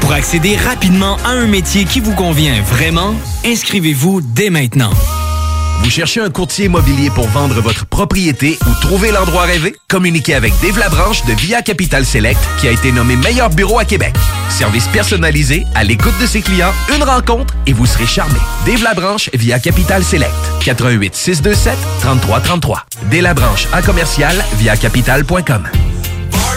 Pour accéder rapidement à un métier qui vous convient vraiment, inscrivez-vous dès maintenant. Vous cherchez un courtier immobilier pour vendre votre propriété ou trouver l'endroit rêvé? Communiquez avec Dave Labranche de Via Capital Select qui a été nommé meilleur bureau à Québec. Service personnalisé, à l'écoute de ses clients, une rencontre et vous serez charmé. Dave Labranche via Capital Select. 88 627 3333. Dave Labranche à commercial via capital.com.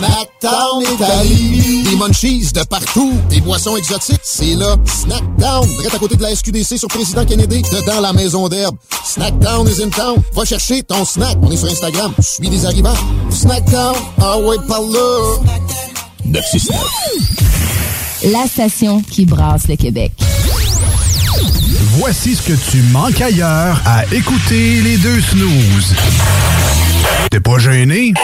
Snackdown Italie. Des munchies de partout. Des boissons exotiques. C'est là. Snackdown. Direct à côté de la SQDC sur Président Kennedy. Dedans la maison d'herbe. Snackdown is in town. Va chercher ton snack. On est sur Instagram. Je suis des arrivants. Snackdown. Ah ouais, par là. 969. La station qui brasse le Québec. Voici ce que tu manques ailleurs à écouter les deux snooze. T'es pas gêné?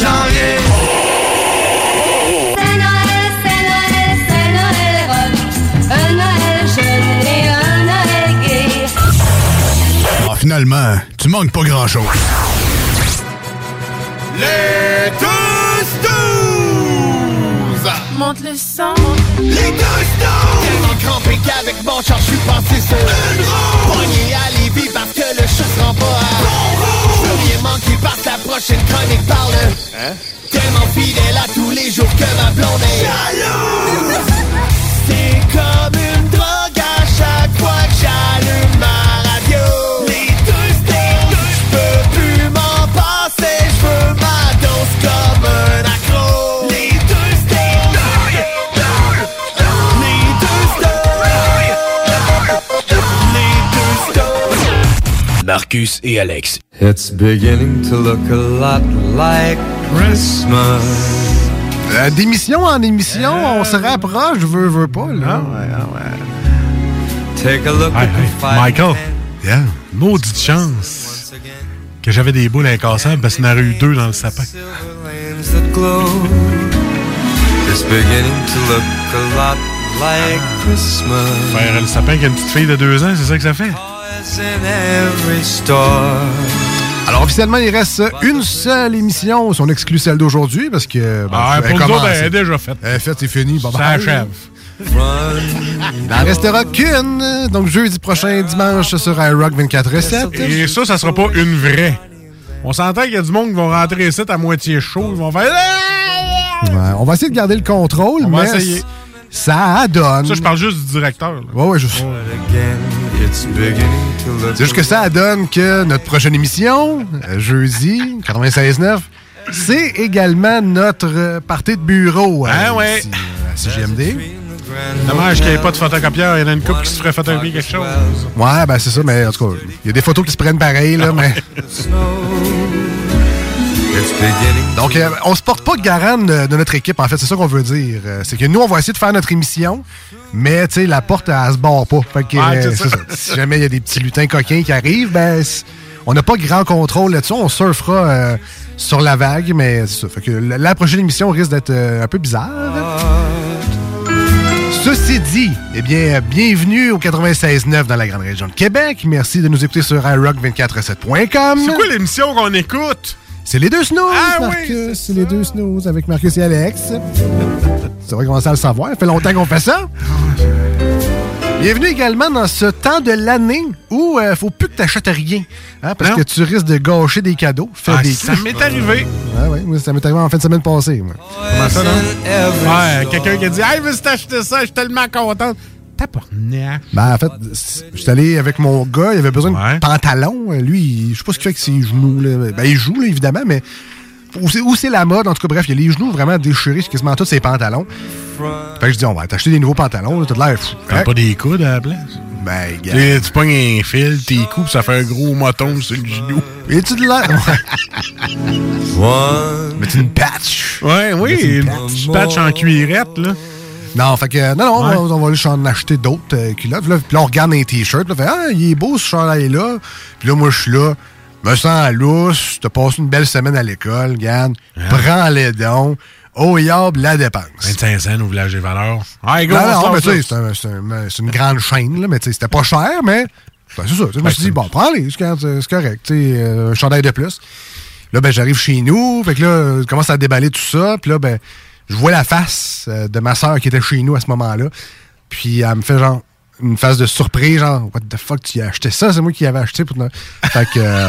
Janvier. C'est Noël, c'est Noël, c'est Noël rock. Un Noël jeune et un Noël gay. Ah, finalement, tu manques pas grand-chose. Les deux snooze! Monte le sang. Les deux snooze! Tellement crampé qu'avec mon char, je suis passé sur une roue. Pogné à Lévis parce que le chat se rend pas à manquer parce que la prochaine chronique parle. Hein? Tellement fidèle à tous les jours que ma blonde est jalouse. Marcus et Alex. It's beginning to look a lot like Christmas. Euh, D'émission en émission, on se rapproche, veux, veux pas, là. Take a look Hey, at the hey, five Michael, yeah, maudite chance que j'avais des boules incassables parce qu'il y en aurait eu deux dans le sapin. lanes that glow. It's beginning to look a lot like Christmas. Faire le sapin avec une petite fille de deux ans, c'est ça que ça fait? It's in every store. Alors, officiellement, il reste une seule émission, si on exclut celle d'aujourd'hui, parce que. ben, Ah, elle pour nous autres, elle est déjà faite. Elle est faite, c'est fini. Bon, Ça bye. achève. Il n'en restera qu'une, donc jeudi prochain, dimanche, sur iRock 24 recettes. Et ça, ça sera pas une vraie. On s'entend qu'il y a du monde qui vont rentrer ici à moitié chaud. Ils vont faire. Ouais, on va essayer de garder le contrôle, On va mais ça donne. Ça, je parle juste du directeur. là. Ouais, ouais, je... C'est juste que ça donne que notre prochaine émission, euh, jeudi, 96.9, C'est également notre euh, partie de bureau. euh, Ah ouais. ici, à CGMD. Dommage qu'il n'y ait pas de photocopieur. Il y en a une couple qui se ferait photocopier quelque chose. Ouais, ben c'est ça, mais en tout cas, il y a des photos qui se prennent pareil, là, mais. Donc, euh, on se porte pas garant de, de notre équipe, en fait, c'est ça qu'on veut dire. Euh, c'est que nous, on va essayer de faire notre émission, mais, tu sais, la porte, elle, elle se barre pas. Fait que, Ouais, euh, ça. ça. Si jamais il y a des petits lutins coquins qui arrivent, ben, on n'a pas grand contrôle là-dessus. On surfera euh, sur la vague, mais c'est ça. Fait que la, prochaine émission risque d'être un peu bizarre. Ceci dit, eh bien, bienvenue au 96.9 dans la grande région de Québec. Merci de nous écouter sur iRock247.com. C'est quoi l'émission qu'on écoute? C'est les deux snooze, Ah oui, Marcus. c'est les deux snooze avec Marcus et Alex. Ça va commencer à le savoir. Ça fait longtemps qu'on fait ça. Bienvenue également dans ce temps de l'année où il faut plus que tu achètes rien. hein, parce Non. que tu risques de gâcher des cadeaux. Ah, des ça m'est arrivé. Ouais, ouais, moi, ça m'est arrivé en fin de semaine passée. moi. Comment ça, non? Ouais, quelqu'un qui a dit Hey, veux t'acheter ça? Je suis tellement contente. Tabarnak. Ben, en fait, suis allé avec mon gars, il avait besoin de pantalons. Euh, Lui, je sais pas ce qu'il fait avec ses genoux. Là. Ben, il joue, là, évidemment, mais où c'est, la mode? En tout cas, bref, il y a les genoux vraiment déchirés quasiment tous ses pantalons. Fait que je dis, on va t'acheter des nouveaux pantalons. là, T'as de l'air fou. T'as pas des coudes à la place? Ben, Tu gars. sais, Tu pognes un fil, t'es coupes, ça fait un gros moton sur le genou. Et-tu de l'air? Mais tu une patch. Ouais, oui, une une patch. petite patch en cuirette, là. Non, fait que, non, non, on va- on va aller en acheter d'autres euh, culottes. Puis là, puis là, on regarde t-shirts. Puis là, fait, ah, il est beau ce chandail-là. Puis là, moi, je suis là, me sens lousse. T'as passé une belle semaine à l'école, regarde. Prends les dons. Au yab, la dépense. 25 cents au village des valeurs. Ouais, go, non, non, mais tu sais, c'est un- un- une grande chaîne, là, mais tu sais, c'était pas cher, mais ben, c'est ça. Je me suis dit, bon, prends-les, c'est correct, c'est correct. tu sais, euh, un chandail de plus. Là, ben, j'arrive chez nous, fait que là, je commence à déballer tout ça, puis là, ben, je vois la face euh, de ma soeur qui était chez nous à ce moment-là, puis elle me fait genre une face de surprise, genre, what the fuck, tu as acheté ça? C'est moi qui l'avais acheté pour te- Fait que, euh,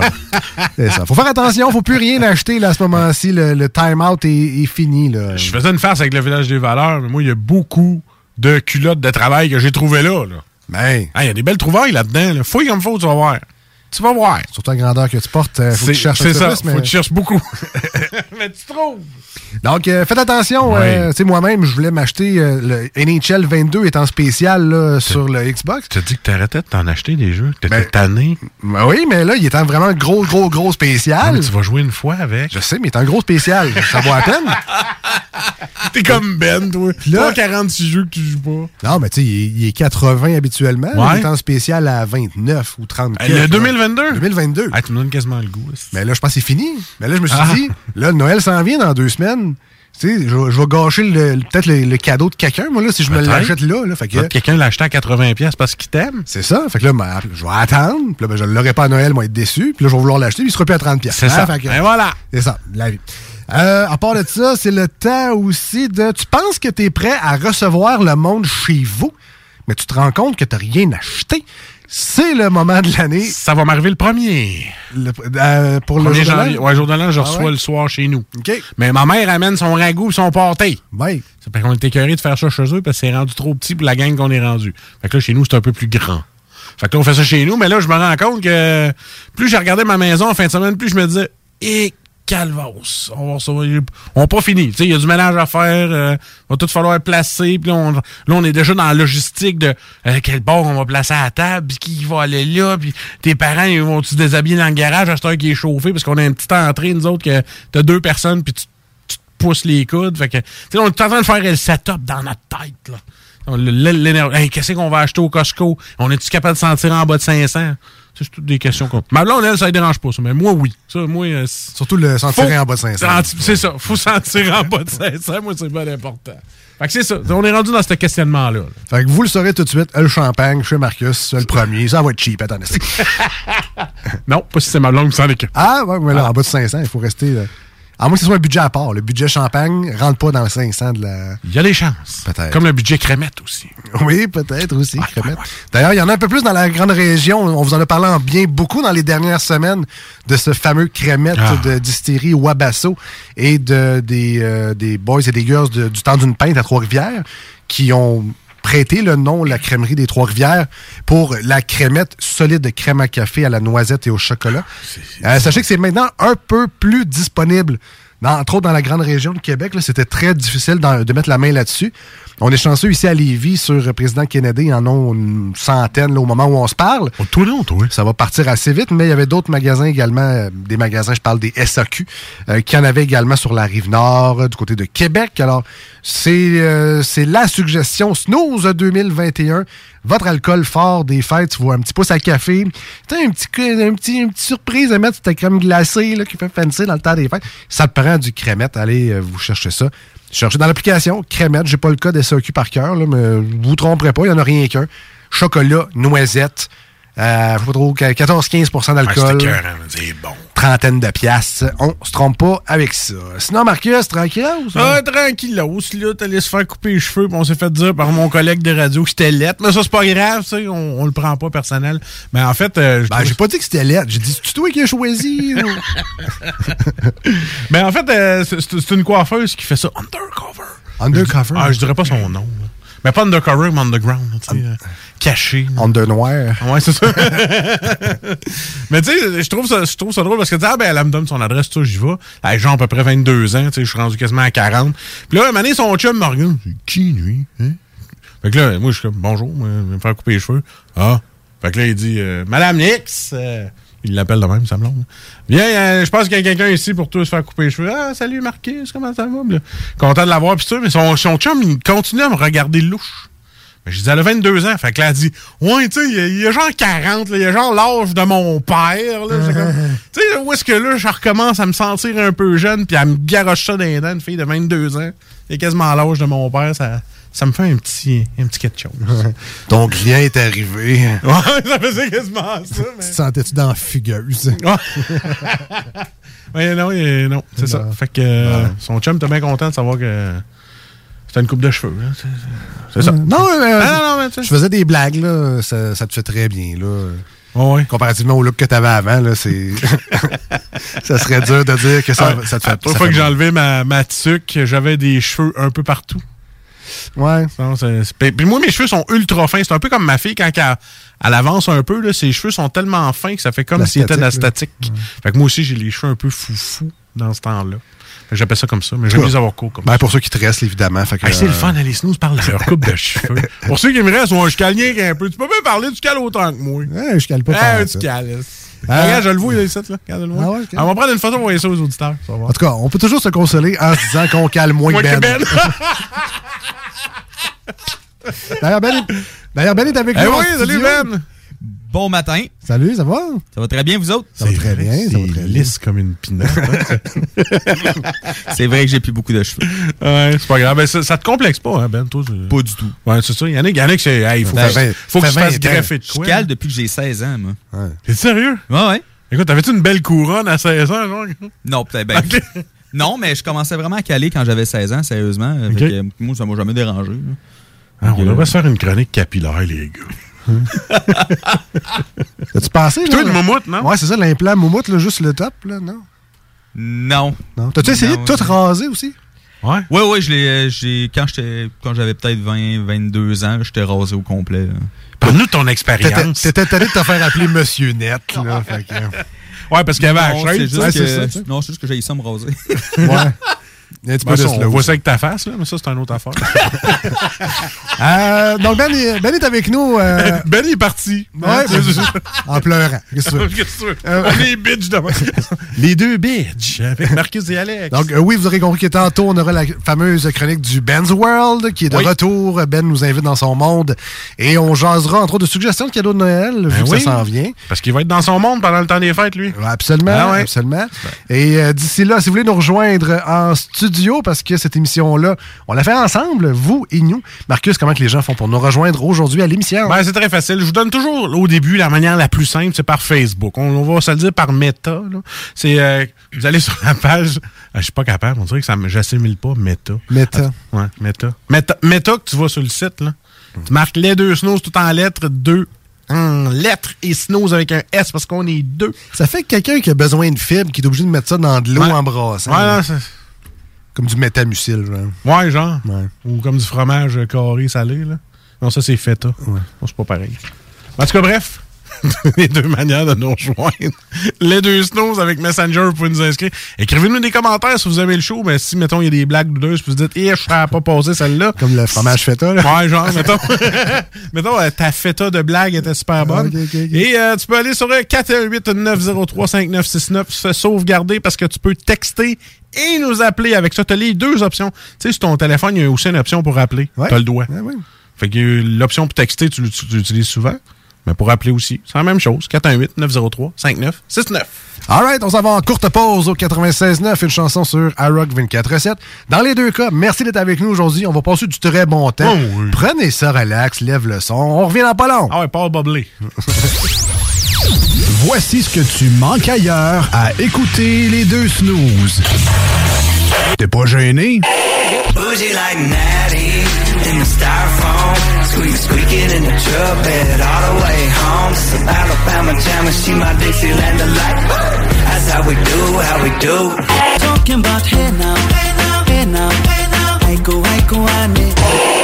c'est ça. Faut faire attention, faut plus rien acheter, là, à ce moment-ci. Le, le time-out est, est fini, là. Je faisais une face avec le village des valeurs, mais moi, il y a beaucoup de culottes de travail que j'ai trouvées là. là. Ben. Ah, Il y a des belles trouvailles là-dedans. Là. Fouille comme faut, tu vas voir. Tu vas voir. Surtout la grandeur que tu portes, euh, faut que tu cherches un c'est peu ça, plus, mais- faut que tu cherches beaucoup. mais tu trouves. Donc, euh, faites attention. Euh, tu sais, moi-même, je voulais m'acheter euh, le NHL 22 est en spécial là, sur le Xbox. Tu as dit que t'arrêtais de t'en acheter des jeux, que t'étais Ben, tanné. Ben oui, mais là, il est en vraiment gros, gros, gros Non, spécial. mais tu vas jouer une fois avec. Je sais, mais il est en gros spécial. Ça vaut à peine. T'es comme Ben, toi. là- Toi, 46 jeux que tu joues pas. Non, mais tu sais, il, est- il est 80 habituellement. Ouais. Il est en spécial à 29 ou 30. Euh, Le 2022? 2022. Ah, tu me donnes quasiment le goût. que- Mais là, je pense que c'est fini. Mais là, je me suis Ah. dit, là, le Noël s'en vient dans deux semaines. Tu sais, je, vais- je vais gâcher peut-être le, le cadeau de quelqu'un, moi, là, si je me l'achète là. là. Fait que, Quelqu'un l'a acheté à 80$ pièces parce qu'il t'aime. C'est ça. Fait que là, ben, je vais attendre. Puis là, ben, je ne l'aurai pas à Noël, moi, être déçu. Puis là, je vais vouloir l'acheter, puis il sera plus à 30 pièces. C'est ça. Et voilà. C'est ça, la vie. Euh, à part de ça, c'est le temps aussi de... Tu penses que tu es prêt à recevoir le monde chez vous, mais tu te rends compte que tu n'as rien acheté. C'est le moment de l'année. Ça va m'arriver le premier. Le- euh, pour le Premier jour janvier. Ouais, jour de l'an, je Ah reçois ouais? le soir chez nous. OK. Mais ma mère amène son ragoût et son pâté. Oui. C'est parce qu'on était écœurés de faire ça chez eux parce que c'est rendu trop petit pour la gang qu'on est rendu. Fait que là, chez nous, c'est un peu plus grand. Fait que là, on fait ça chez nous, mais là, je me rends compte que plus j'ai regardé ma maison en fin de semaine, plus je me disais, et calvos, on n'a pas fini. Il y a du ménage à faire, euh, va tout falloir placer, puis là, on, là, on est déjà dans la logistique de euh, quel bord on va placer à la table, puis qui va aller là, puis tes parents, ils vont se déshabiller dans le garage à cette heure qui est chauffé, parce qu'on a une petite entrée, nous autres, que t'as deux personnes, puis tu te pousses les coudes. Fait que, on est en train de faire le setup dans notre tête. Là. L'énergie. Qu'est-ce qu'on va acheter au Costco? On est-tu capable de sentir en bas de 500? C'est toutes des questions qu'on. Ma blonde, elle, ça ne dérange pas, ça. Mais moi, oui. Ça, moi, euh, Surtout le sentir Faut- en bas de 500. Senti- C'est ça. faut sentir en bas de 500. Moi, c'est bien important. Fait que c'est ça. On est rendu dans ce questionnement-là. là. Fait que vous le saurez tout de suite, le champagne chez Marcus, le premier. Ça va être cheap, attendez. Non, pas si c'est ma blonde qui s'en occupe. Ah, ouais, mais là, en bas de 500, il faut rester. là. À moins que ce soit un budget à part. Le budget champagne rentre pas dans le 500 de la. Il y a des chances. Peut-être. Comme le budget crémette aussi. Oui, peut-être aussi. crémette. D'ailleurs, il y en a un peu plus dans la grande région. On vous en a parlé en bien beaucoup dans les dernières semaines de ce fameux crémette Ah. de distillerie Wabasso et de, des, euh, des boys et des girls de- du temps d'une pinte à Trois-Rivières qui ont prêté le nom la crèmerie des Trois-Rivières pour la crémette solide de crème à café à la noisette et au chocolat. Euh, sachez que c'est maintenant un peu plus disponible dans- entre autres dans la grande région de Québec, c'était très difficile de mettre la main là-dessus. On est chanceux ici à Lévis sur euh, Président Kennedy. En a une centaine là, au moment où on se parle. Tout long, toi. Ça va partir assez vite, mais il y avait d'autres magasins également, euh, des magasins, je parle des SAQ, euh, qui en avaient également sur la rive nord, euh, du côté de Québec. Alors, c'est euh, c'est la suggestion Snooze 2021. Votre alcool fort des fêtes, tu vois, un petit pouce à café. Tu un petit, un petit, une petite surprise à mettre sur ta crème glacée là, qui fait fancy dans le temps des fêtes. Ça te prend du crémette. Allez, euh, vous cherchez ça. Cherchez dans l'application crémette. J'ai pas le code SAQ par cœur, là, mais vous vous tromperez pas, il n'y en a rien qu'un. Chocolat, noisette. Euh, faut pas trop, 14-15% d'alcool. C'est bon. Trentaine de piastres. On se trompe pas avec ça. Sinon, Marcus, tranquille. Ah, tranquillos, là, t'allais se faire couper les cheveux, puis on s'est fait dire par mon collègue de radio que c'était lettre. Mais ça, c'est pas grave, ça, on, on le prend pas personnel. Mais en fait, euh, je Ben, j'ai pas dit que c'était lettre. J'ai dit, c'est toi qui as choisi. Mais en fait, euh, c'est- une coiffeuse qui fait ça undercover. Undercover? Ah, je dirais pas son nom. là. Mais pas undercover, mais underground, tu sais, euh, caché. Under noir. Ouais, c'est ça. mais tu sais, je trouve ça, je trouve ça drôle parce que, tu ah, ben, elle me donne son adresse, tout j'y vais. Elle genre à peu près 22 ans, tu sais, je suis rendu quasiment à 40. Puis là, un moment donné, son chum me regarde. C'est qui, lui? Hein? Fait que là, moi, je suis comme, bonjour, je vais me faire couper les cheveux. Ah. Fait que là, il dit, euh, Madame Nix, euh, il l'appelle de même, ça me blonde. Viens, euh, je pense qu'il y a quelqu'un ici pour toi se faire couper les cheveux. Ah, salut Marquis, comment ça va? Là, Content de l'avoir, pis ça, mais son, son chum, il continue à me regarder louche. Mais je dis, elle a 22 ans. Fait que là, elle dit, ouais, tu sais, il y a- il y, a genre 40, là, il y a genre l'âge de mon père. Tu sais, où est-ce que là, je recommence à me sentir un peu jeune, puis à me garoche ça dans les dents, une fille de 22 ans. A quasiment l'âge de mon père. Ça, ça me fait un petit, un petit quelque chose. Ton client est arrivé. Ouais, ça faisait quasiment ça. Tu te sentais-tu dans Fugueuse? Ouais, non, euh, non, c'est ça. Fait que euh, son chum était bien content de savoir que c'était une coupe de cheveux. là. C'est- ça. Non, mais, Ah, non, mais tu sais. je faisais des blagues, là. Ça, ça te fait très bien, là. ouais. Comparativement au look que tu avais avant, là, c'est. ça serait dur de dire que ça, te fait. La première fois que j'ai enlevé ma, ma tuque, j'avais des cheveux un peu partout. Ouais. Non, c'est- Puis puis moi, mes cheveux sont ultra fins. C'est un peu comme ma fille quand elle, elle avance un peu. Là, ses cheveux sont tellement fins que ça fait comme s'il était de la statique. Fait que moi aussi, j'ai les cheveux un peu foufou dans ce temps-là. J'appelle ça comme ça, mais j'aime Ouais. les avoir courts comme Ben, ça. pour ceux qui te restent, évidemment. Fait que, Hey, c'est le euh, fun, les snooze parlent de leur coupe de cheveux. Pour ceux qui me restent, moi, je cale rien qu'un peu. Tu peux pas parler, tu cales autant que moi. Ouais, je cale pas tant, tu cales. Ah. Regarde, je le vois, ici, là. Regarde-le. Ah ouais, ok. On va prendre une photo pour envoyer ça aux auditeurs. ça va voir. En tout cas, on peut toujours se consoler en se disant qu'on cale moins Moi que Ben. Ben. D'ailleurs, Ben, est- d'ailleurs, Ben est avec Eh nous. en oui, salut. Ben. Bon matin. Salut, ça va? Ça va très bien, vous autres? Ça va très bien, ça va très bien. lisse comme une pinotte. C'est vrai que j'ai plus beaucoup de cheveux. ouais, c'est pas grave. Ben, ça, ça te complexe pas, hein, Ben, toi? Pas du tout. Ouais, c'est ça. Il y en a, il y en a qui c'est. hey, Il faut, Ben, que- ben, faut que je fasse 20 ans. greffer de Je quoi. cale depuis que j'ai 16 ans, moi. T'es sérieux? Ouais, ouais. Écoute, t'avais-tu une belle couronne à 16 ans, genre? Non, peut-être. Ben, Non, mais je commençais vraiment à caler quand j'avais 16 ans, sérieusement. Fait Ok. que, euh, moi, ça m'a jamais dérangé. Ah, on devrait se faire une chronique capillaire, les gars. As-tu pensé? Là, une moumoute, non? Ouais, c'est ça, l'implant moumoute, là, juste le top, là, non? Non. Non. T'as-tu essayé Non, de tout raser aussi? Ouais. Ouais, ouais, je l'ai, euh, j'ai, quand j'étais, quand j'avais peut-être 20, 22 ans, j'étais rasé au complet. Parle-nous de ton expérience. t'étais tanné de te faire appeler Monsieur Net, là. fait que- Ouais, parce qu'il y avait la Non, chaîne, non, c'est juste que j'ai eu ça me raser. Ouais. Ben, peu de ça, on voit ça avec ta face, là, mais ça, c'est une autre affaire. Euh, donc, Ben est, Ben est avec nous. euh, ben est parti. Ouais, en pleurant. Qu'est-ce que tu veux? Euh, On est bitch demain. Les deux bitches avec Marcus et Alex. Donc, euh, oui, vous aurez compris que tantôt, on aura la fameuse chronique du Ben's World qui est de Oui. retour. Ben nous invite dans son monde et on jasera entre autres de suggestions de cadeaux de Noël, vu Ben que oui. ça s'en vient. Parce qu'il va être dans son monde pendant le temps des fêtes, lui. Absolument, Ah ouais. absolument. Et d'ici là, si vous voulez nous rejoindre en studio, parce que cette émission-là, on l'a fait ensemble, vous et nous. Marcus, comment que les gens font pour nous rejoindre aujourd'hui à l'émission? Ben, c'est très facile. Je vous donne toujours au début la manière la plus simple, c'est par Facebook. On, on va se le dire par Meta. là. C'est euh, vous allez sur la page. Ah, je suis pas capable. On dirait que ça me j'assimile pas Meta. Meta. Ouais, Meta. Meta. Meta que tu vas sur le site là. Tu marques les deux snows tout en lettres, deux en lettres et snows avec un S parce qu'on est deux. Ça fait que quelqu'un qui a besoin de fibres, qui est obligé de mettre ça dans de l'eau Ouais. en brassant. Ouais, Comme du métamucil, genre. ouais, genre. Ouais. Ou comme du fromage carré salé là. Non, ça c'est feta. Non, c'est pas pareil. En tout cas, bref. les deux manières de nous rejoindre. Les deux snows avec Messenger, vous pouvez nous inscrire. Écrivez-nous des commentaires si vous aimez le show. Mais si, mettons, il y a des blagues doudeuses, puis vous dites, eh, je serais pas passé celle-là. Comme le fromage feta, là. Ouais, genre, mettons. mettons, euh, ta feta de blague était super bonne. Ok. Et euh, tu peux aller sur euh, 418-903-5969, se sauvegarder parce que tu peux texter et nous appeler avec ça. Tu as les deux options. Tu sais, sur ton téléphone, il y a aussi une option pour appeler. Ouais. Tu as le doigt. Ouais, ouais. Fait que euh, l'option pour texter, tu l'utilises souvent. Mais pour appeler aussi, c'est la même chose. 418-903-5969. All right, on s'en va en courte pause au 96.9, une chanson sur iRock 24.7. Dans les deux cas, merci d'être avec nous aujourd'hui. On va passer du très bon temps. Oh oui. Prenez ça, relax, lève le son. On revient dans pas long. Ah ouais, Paul Boblé. Voici ce que tu manques ailleurs à écouter les deux snooze. T'es pas gêné? Bougie like Natty in the styrofoam. Squeak, squeaking in the truck bed all the way home. Some Alabama jam and she my Dixieland delight. That's how we do, how we do. Talking about hey now, hey now, hey now, hey now. I go, I go, I need.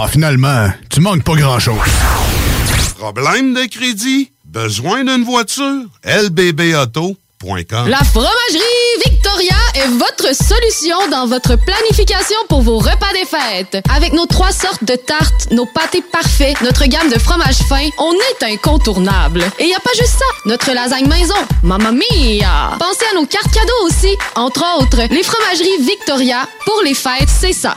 Ah, finalement, tu manques pas grand-chose. Problème de crédit? Besoin d'une voiture? lbbauto.com La fromagerie Victoria est votre solution dans votre planification pour vos repas des fêtes. Avec nos trois sortes de tartes, nos pâtés parfaits, notre gamme de fromages fins, on est incontournable. Et il y a pas juste ça, notre lasagne maison, mamma mia! Pensez à nos cartes cadeaux aussi, entre autres, les fromageries Victoria, pour les fêtes, c'est ça.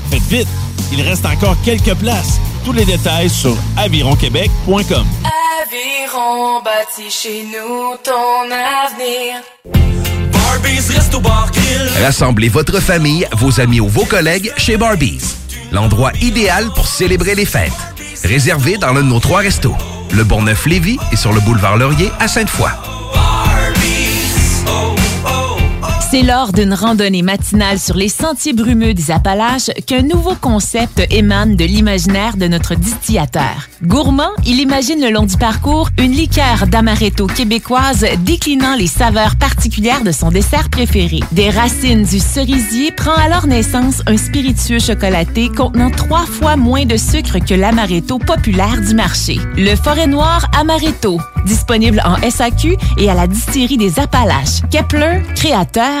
Faites vite, il reste encore quelques places. Tous les détails sur avironquebec.com. Aviron bâti chez nous ton avenir. Rassemblez votre famille, vos amis ou vos collègues chez Barbies. L'endroit idéal pour célébrer les fêtes. Réservé dans l'un de nos trois restos. Le Bourgneuf-Lévis et sur le boulevard Laurier à Sainte-Foy. C'est lors d'une randonnée matinale sur les sentiers brumeux des Appalaches qu'un nouveau concept émane de l'imaginaire de notre distillateur. Gourmand, il imagine le long du parcours une liqueur d'amaretto québécoise déclinant les saveurs particulières de son dessert préféré. Des racines du cerisier prend alors naissance un spiritueux chocolaté contenant trois fois moins de sucre que l'amaretto populaire du marché. Le Forêt Noir Amaretto, disponible en SAQ et à la distillerie des Appalaches. Kepler, créateur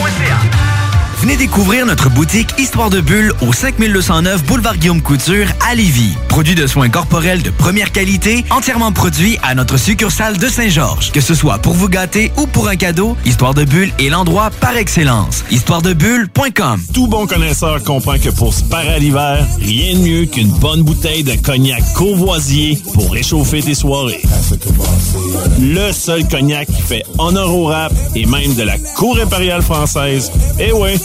www.radiomuseum.ca. Venez découvrir notre boutique Histoire de Bulle au 5209 Boulevard Guillaume Couture à Lévis. Produit de soins corporels de première qualité, entièrement produit à notre succursale de Saint-Georges. Que ce soit pour vous gâter ou pour un cadeau, Histoire de Bulle est l'endroit par excellence. Histoiredebulle.com Tout bon connaisseur comprend que pour se parer à l'hiver, rien de mieux qu'une bonne bouteille de cognac Courvoisier pour réchauffer tes soirées. Le seul cognac qui fait honneur au rap et même de la cour impériale française. Eh ouais,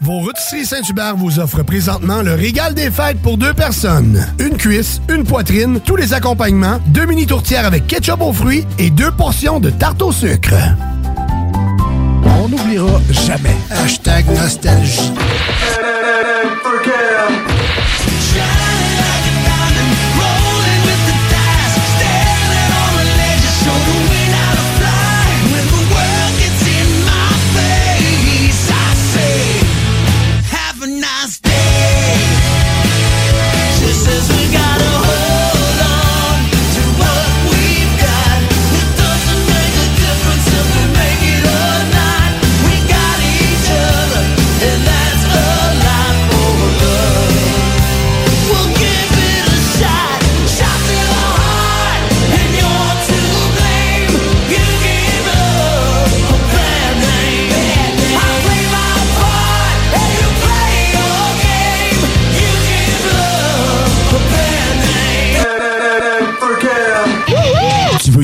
Vos rôtisseries Saint-Hubert vous offrent présentement le régal des fêtes pour deux personnes. Une cuisse, une poitrine, tous les accompagnements, deux mini tourtières avec ketchup aux fruits et deux portions de tarte au sucre. On n'oubliera jamais. Hashtag nostalgie.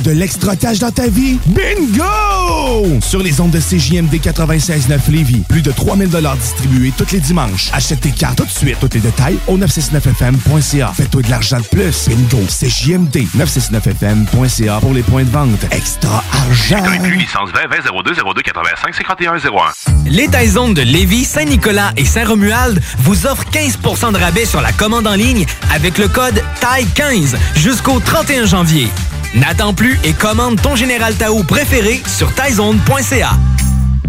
De l'extra-cash dans ta vie? Bingo! Sur les ondes de CJMD 96.9 Lévis, plus de 3000 distribués tous les dimanches. Achète tes cartes tout de suite. Tous les détails au 969FM.ca. Fais-toi de l'argent de plus. Bingo! CJMD 969FM.ca pour les points de vente. Extra argent! licence 20 20 02 02 85 51 01. Les Taizones de Lévis, Saint-Nicolas et Saint-Romuald vous offrent 15% de rabais sur la commande en ligne avec le code TAI15 jusqu'au 31 janvier. N'attends plus et commande ton Général Tao préféré sur taizone.ca.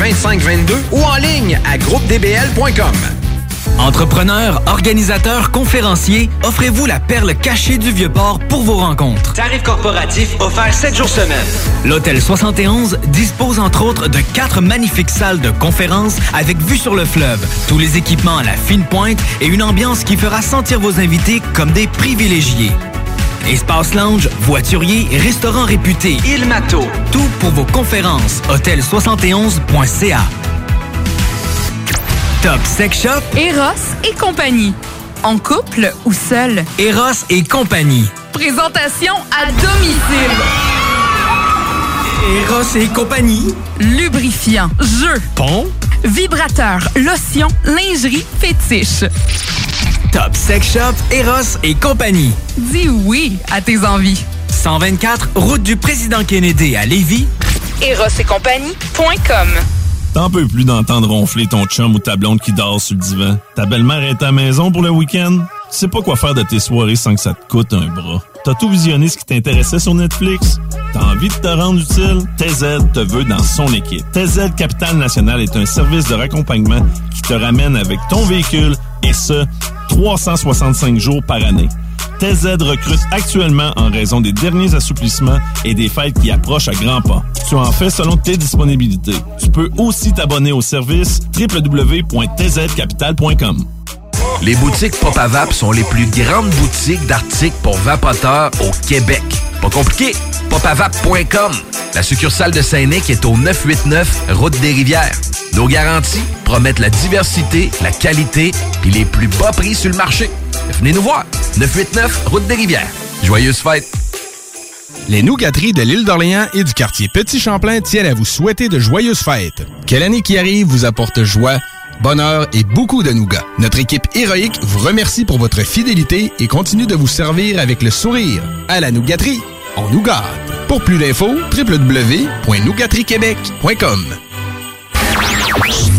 2522 ou en ligne à groupedbl.com. Entrepreneurs, organisateurs, conférenciers, offrez-vous la perle cachée du Vieux-Port pour vos rencontres. Tarif corporatif offert 7 jours semaine. L'Hôtel 71 dispose entre autres de quatre magnifiques salles de conférences avec vue sur le fleuve, tous les équipements à la fine pointe et une ambiance qui fera sentir vos invités comme des privilégiés. Espace lounge, voiturier restaurant réputé Il Mato. Tout pour vos conférences. Hôtel71.ca. Top Sex Shop. Eros et compagnie. En couple ou seul? Eros et compagnie. Présentation à domicile. Eros et compagnie. Lubrifiant, jeu, Pont. vibrateur, lotion, lingerie, fétiche. Top Sex Shop, Eros et compagnie. Dis oui à tes envies. 124, route du président Kennedy à Lévis. Eros et compagnie.com T'en peux plus d'entendre ronfler ton chum ou ta blonde qui dort sur le divan. Ta belle-mère est à la maison pour le week-end. Tu sais pas quoi faire de tes soirées sans que ça te coûte un bras. T'as tout visionné ce qui t'intéressait sur Netflix? T'as envie de te rendre utile? TZ te veut dans son équipe. TZ Capital National est un service de raccompagnement qui te ramène avec ton véhicule et ce, 365 jours par année. TZ recrute actuellement en raison des derniers assouplissements et des fêtes qui approchent à grands pas. Tu en fais selon tes disponibilités. Tu peux aussi t'abonner au service www.tzcapital.com. Les boutiques Pop à sont les plus grandes boutiques d'articles pour vapoteurs au Québec. Pas compliqué, popavap.com. La succursale de Saint-Nic est au 989 Route des Rivières. Nos garanties promettent la diversité, la qualité et les plus bas prix sur le marché. Venez nous voir. 989 Route des Rivières. Joyeuses fêtes. Les nougateries de l'île d'Orléans et du quartier Petit Champlain tiennent à vous souhaiter de joyeuses fêtes. Que l'année qui arrive vous apporte joie, bonheur et beaucoup de nougat. Notre équipe héroïque vous remercie pour votre fidélité et continue de vous servir avec le sourire. À la nougaterie, on nous gâte. Pour plus d'infos, www.nougateriequebec.com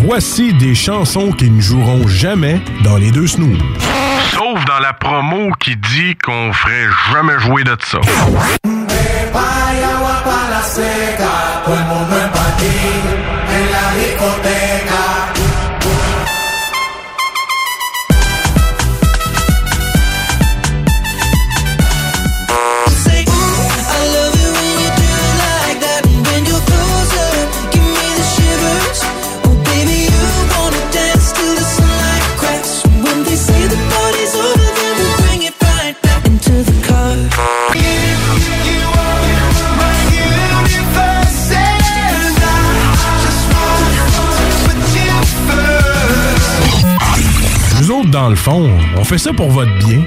Voici des chansons qui ne joueront jamais dans les deux snooze. Sauf dans la promo qui dit qu'on ferait jamais jouer de ça. Le fond, on fait ça pour votre bien.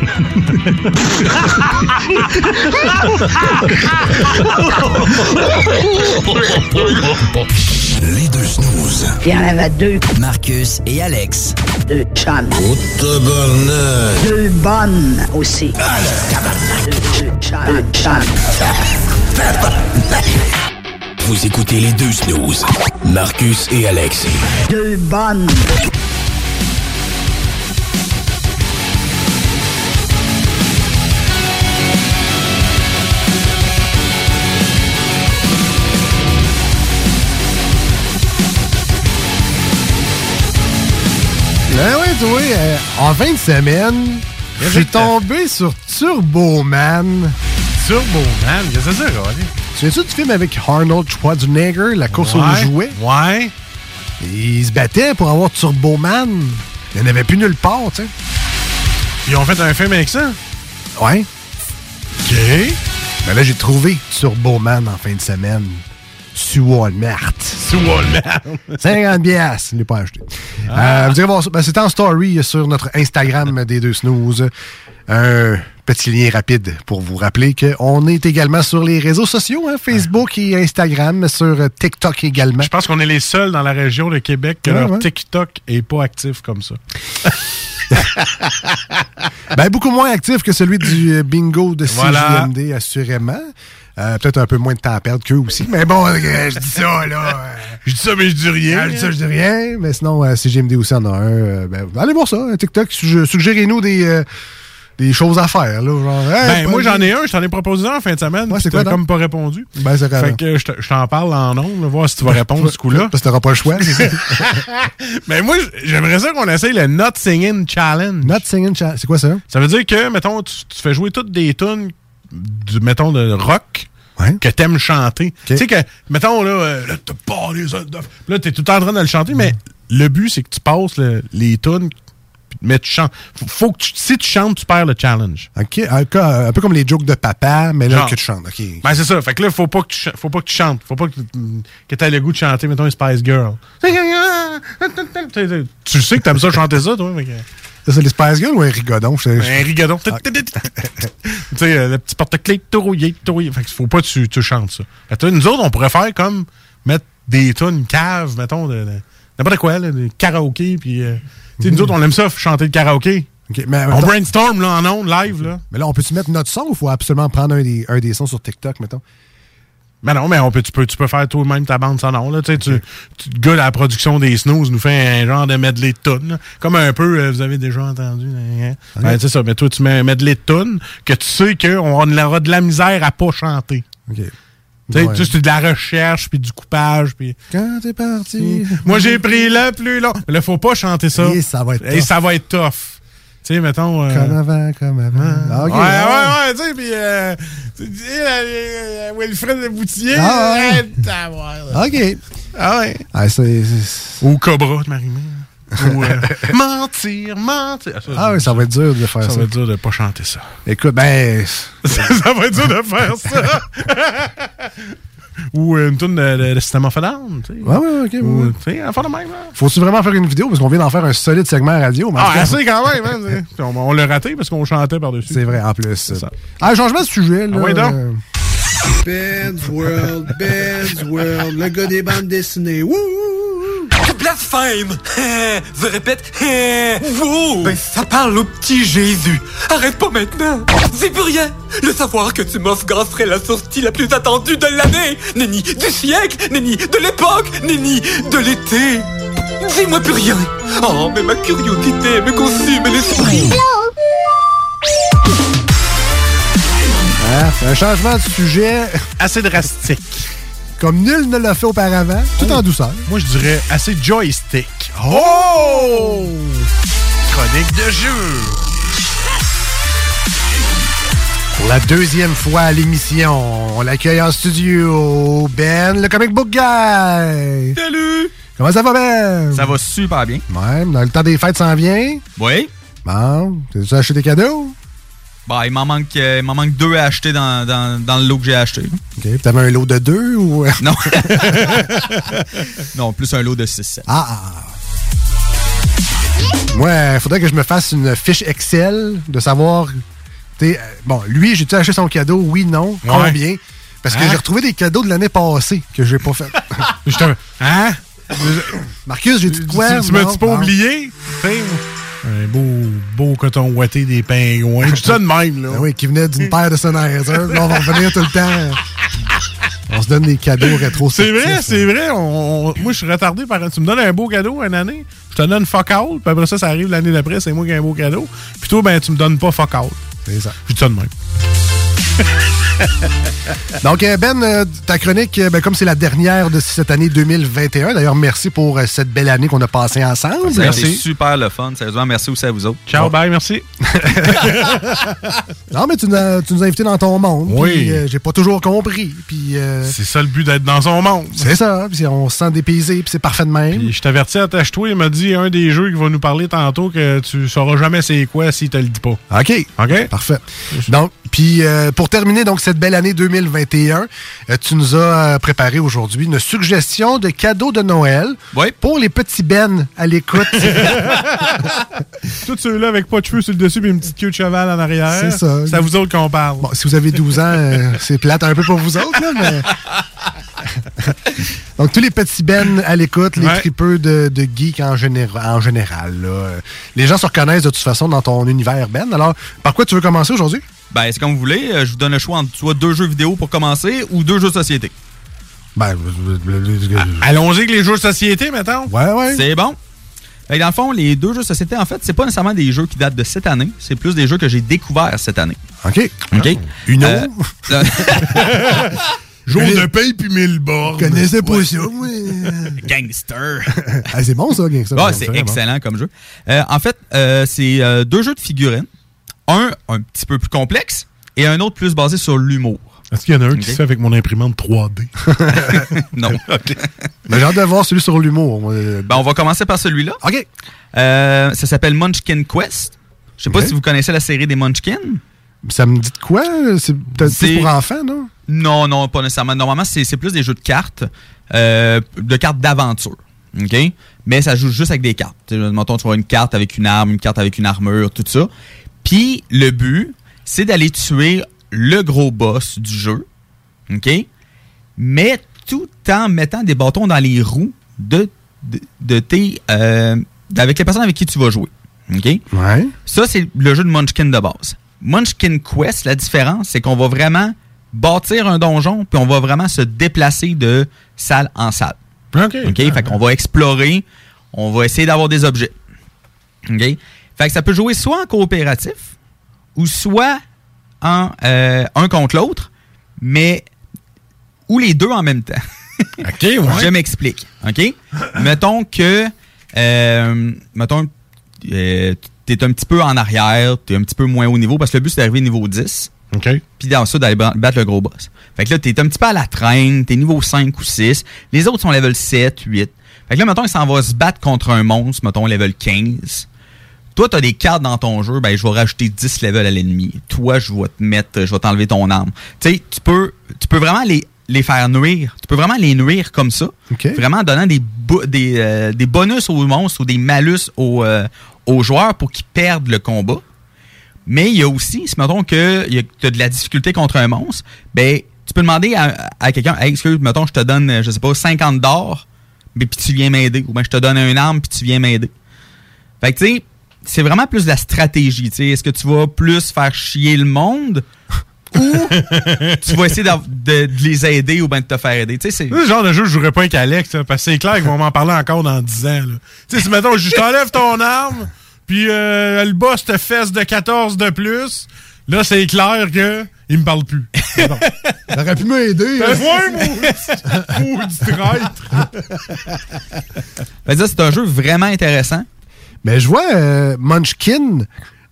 Les deux snooze. Il y en avait deux. Marcus et Alex. Deux chums. Oh, tabarnak. Deux bonnes aussi. Deux, deux. Deux chums. Vous écoutez les deux snooze. Marcus et Alex. Deux bonnes. Euh, en fin de semaine, je suis tombé sur Turboman. Turboman, qu'est-ce que c'est? Tu viens-tu du film avec Arnold Schwarzenegger, la course aux jouets? Ouais. Il se battait pour avoir Turboman. Il n'y en avait plus nulle part, tu sais. Ils ont fait un film avec ça? Ouais. OK. Ben là, j'ai trouvé Turboman en fin de semaine. Sur Walmart. Sur Walmart. 50 piastres. Je ne l'ai pas acheté. Ah. Euh, vous irez voir ça. Ben, C'était en story sur notre Instagram des deux snooze. Un petit lien rapide pour vous rappeler qu'on est également sur les réseaux sociaux, hein, Facebook et Instagram, sur euh, TikTok également. Je pense qu'on est les seuls dans la région de Québec que Ouais, leur ouais. TikTok est pas actif comme ça. Ben, beaucoup moins actif que celui du euh, bingo de Voilà. CJMD, assurément. Euh, Peut-être un peu moins de temps à perdre qu'eux aussi. Mais bon, euh, je dis ça, là. je dis ça, mais je dis rien. Ah, je dis ça, je dis rien. Mais sinon, euh, CJMD aussi en a un. Euh, ben, allez voir ça, un TikTok. Suggé- Suggérez-nous des, euh, des choses à faire, là. Genre, hey, Ben, moi, j'en ai un, je t'en ai proposé un en fin de semaine. Ouais, c'est quoi, comme pas répondu. Ben, c'est Fait que je te- je t'en parle en ondes, voir si tu vas répondre ce coup-là. Parce que t'auras pas le choix. Mais moi, j'aimerais ça qu'on essaye le Not Singing Challenge. Not Singing Challenge, c'est quoi ça? Ça veut dire que, mettons, tu, tu fais jouer toutes des tunes, du, mettons, de rock. Que t'aimes chanter. Tu sais que, mettons, là, euh, là t'as pas les autres. Là, t'es tout le temps en train de le chanter, mais le but, c'est que tu passes le- les tunes, mais tu chantes. Faut, faut que tu- si tu chantes, tu perds le challenge. OK, un, peu comme les jokes de papa, mais là, Genre. que tu chantes. OK. Ben, c'est ça. Fait que là, faut pas que tu, faut pas que tu chantes. Faut pas que, que t'aies le goût de chanter, mettons, Spice Girl. Tu sais que t'aimes ça chanter ça, toi. mais c'est les Spice Girls ou un rigodon? Un rigodon. tu sais, euh, le petit porte-clés tout rouillé, tout rouillé. Fait que faut pas que tu, tu chantes ça. Fait que là, nous autres, on pourrait faire comme mettre des tunes cave, mettons, de, de- n'importe quoi, là, des karaokés, puis... euh, tu sais, nous autres, on aime ça, chanter le karaoké. mais- on brainstorm, là, en ondes, live, là. Mais là, on peut-tu mettre notre son ou faut absolument prendre un des, un des sons sur TikTok, mettons? Mais non, mais on peut, tu, peux, tu peux faire toi-même ta bande sonore. Là, tu, tu, tu, le gars la production des snooze nous fait un genre de medley de tunes. Comme un peu, euh, vous avez déjà entendu. hein? Ben, c'est ça, mais toi, tu mets un medley de tunes que tu sais qu'on aura de la misère à pas chanter. Tu sais, Ouais. tu sais, c'est de la recherche, puis du coupage, puis... Quand t'es parti... Moi, j'ai pris le plus long. Là, faut pas chanter ça. Et ça va être Et tough. ça va être tough. Tu sais, mettons... euh, Comme avant, comme avant. Ah, OK, ouais, ouais. ouais, ouais, tu sais, puis... Euh, tu dis, euh, euh, Wilfred de Boutier... Ah, ouais. là. OK. Ah ouais. Ah, c'est- c'est- Ou Cobra de Marimé. Ou euh, mentir, mentir. ça, Ah oui, ça va être dur de faire ça. Ça va être dur de pas chanter ça. Écoute, ben... ça va être dur de faire ça. Ou euh, une tune de, de, de System of a Down, tu sais. Ouais, ouais, OK. ouais, Ou, ouais. tu sais, enfin de même, là. Faut-tu vraiment faire une vidéo? Parce qu'on vient d'en faire un solide segment radio. mais Ah, cas- assez quand même, hein. on on l'a raté parce qu'on chantait par-dessus. C'est vrai, en plus. ça. Ah, changement de sujet, là. Ah ouais, donc. euh, Ben's World, Ben's World, le gars des bandes dessinées. Wouh! Blasphème. Je répète, vous Ben ça parle au petit Jésus. Arrête pas maintenant. C'est plus rien. Le savoir que tu m'offres serait la sortie la plus attendue de l'année. Nenni du siècle Nenni de l'époque Nenni de l'été. Dis-moi plus rien. Oh, mais ma curiosité me consume l'esprit. C'est un changement de sujet. Assez drastique. Comme nul ne l'a fait auparavant, tout en douceur. Moi, je dirais assez joystick. Oh! Chronique de jeu. Pour la deuxième fois à l'émission, on l'accueille en studio, Ben, le comic book guy. Salut! Comment ça va, Ben? Ça va super bien. Ouais, dans le temps des fêtes s'en vient. Oui. Bon, t'as-tu acheté des cadeaux? Bah, il m'en manque, euh, il m'en manque deux à acheter dans, dans, dans le lot que j'ai acheté. là. OK, t'avais un lot de deux ou... Non. non, plus un lot de 6-7. Ah, ah. Moi, il faudrait que je me fasse une fiche Excel de savoir. t'sais, euh, bon, lui, j'ai-tu acheté son cadeau? Oui, non. Combien? Parce que Hein? j'ai retrouvé des cadeaux de l'année passée que j'ai pas fait. J'étais un- Hein? Marcus, j'ai dit de quoi? Tu, tu m'as-tu Non, pas non. oublié? Un beau, beau coton ouaté des pingouins. Je dis ça de même, là. Ben oui, qui venait d'une paire de Sennheiser. Là, on va revenir tout le temps. On se donne des cadeaux rétro C'est vrai, c'est vrai. On- on- moi, je suis retardé par. Tu me donnes un beau cadeau une année, je te donne fuck all, puis après ça, ça arrive l'année d'après, c'est moi qui ai un beau cadeau. Puis toi, ben, tu me donnes pas fuck all. C'est ça. Je dis ça de même. Donc, euh, Ben, euh, ta chronique, euh, ben, comme c'est la dernière de cette année 2021, d'ailleurs, merci pour cette belle année qu'on a passée ensemble. Été super le fun. Sérieusement, merci aussi à vous autres. Ciao, bye, merci. non, mais tu nous, as, tu nous as invités dans ton monde. Oui. euh, j'ai pas toujours compris. Puis, euh, C'est ça le but d'être dans son monde. c'est ça. Puis on se sent dépaysé, puis c'est parfait de même. Puis je t'avertis, attache-toi, il m'a dit un des jeux qui va nous parler tantôt que tu sauras jamais c'est quoi s'il te le dit pas. OK. OK? Parfait. Donc, puis euh, pour terminer donc cette belle année 2021, euh, tu nous as euh, préparé aujourd'hui une suggestion de cadeaux de Noël pour les petits Ben à l'écoute. Tous ceux-là avec pas de cheveux sur le dessus et une petite queue de cheval en arrière. C'est ça. C'est à vous autres qu'on parle. Bon, si vous avez 12 ans, euh, c'est plate un peu pour vous autres, là, mais... Donc, tous les petits Ben à l'écoute, les Ouais. tripeux de, de geeks en, général, en général. là. Les gens se reconnaissent de toute façon dans ton univers, Ben. Alors, par quoi tu veux commencer aujourd'hui? Ben, c'est comme vous voulez. Euh, Je vous donne le choix entre soit deux jeux vidéo pour commencer ou deux jeux de société. Ben, Allons-y avec les jeux de société, mettons. Ouais, ouais. C'est bon. Que dans le fond, les deux jeux de société, en fait, c'est pas nécessairement des jeux qui datent de cette année. C'est plus des jeux que j'ai découverts cette année. OK. OK. Une Euh, Jour de paye puis mille bords. Je connaissais pas ça, moi? Gangster. Ah, c'est bon, ça, Gangster. Ah, c'est excellent comme jeu. Euh, en fait, euh, c'est euh, deux jeux de figurines. Un un petit peu plus complexe et un autre plus basé sur l'humour. Est-ce qu'il y en a un qui se fait avec mon imprimante 3D? non. Mais j'ai hâte de voir celui sur l'humour. Ben, on va commencer par celui-là. OK. Euh, ça s'appelle Munchkin Quest. Je sais pas si vous connaissez la série des Munchkin. Ça me dit de quoi? C'est peut-être plus pour enfants, non? Non, non, pas nécessairement. Normalement, c'est plus des jeux de cartes, euh, de cartes d'aventure. OK? Mais ça joue juste avec des cartes. Mettons, tu vois une carte avec une arme, une carte avec une armure, tout ça. Puis, le but, c'est d'aller tuer le gros boss du jeu. OK? Mais tout en mettant des bâtons dans les roues de, de, de tes. euh, avec les personnes avec qui tu vas jouer. OK? Ouais. Ça, c'est le jeu de Munchkin de base. Munchkin Quest, la différence, c'est qu'on va vraiment bâtir un donjon, puis on va vraiment se déplacer de salle en salle. OK. OK? Fait qu'on va explorer, on va essayer d'avoir des objets. OK? Fait que ça peut jouer soit en coopératif, ou soit en euh, un contre l'autre, mais ou les deux en même temps. OK, ouais. Je m'explique. OK? mettons que. Euh, mettons. Euh, t'es un petit peu en arrière, t'es un petit peu moins haut niveau, parce que le but c'est d'arriver niveau 10. OK. Puis dans ça, d'aller ba- battre le gros boss. Fait que là, t'es un petit peu à la traîne, t'es niveau 5 ou 6. Les autres sont level 7, 8. Fait que là, mettons, il s'en va se battre contre un monstre, mettons, level 15. Toi, t'as des cartes dans ton jeu, ben, je vais rajouter 10 levels à l'ennemi. Toi, je vais te mettre, je vais t'enlever ton arme. Tu sais, tu peux, tu peux vraiment les, les faire nuire. Tu peux vraiment les nuire comme ça. Vraiment en donnant des, des, euh, des bonus aux monstres ou des malus aux, euh, aux joueurs pour qu'ils perdent le combat. Mais il y a aussi, si mettons que tu as de la difficulté contre un monstre, ben, tu peux demander à, à quelqu'un, hey, excuse, mettons, je te donne, je sais pas, 50 d'or, mais puis tu viens m'aider. Ou bien je te donne un arme, puis tu viens m'aider. Fait que, tu sais, c'est vraiment plus de la stratégie. tu sais. Est-ce que tu vas plus faire chier le monde ou tu vas essayer de, de les aider ou bien de te faire aider? Tu sais, c'est. Le genre de jeu que je jouerais pas avec Alex, là, parce que c'est clair qu'ils vont m'en parler encore dans 10 ans. là. Tu sais, si mettons, je t'enlève ton arme, puis euh, le boss te fesse de 14 de plus, là, c'est clair que il me parle plus. T'aurais pu m'aider. Ben, hein. maudit traître. Ça, c'est un jeu vraiment intéressant. Mais je vois euh, Munchkin.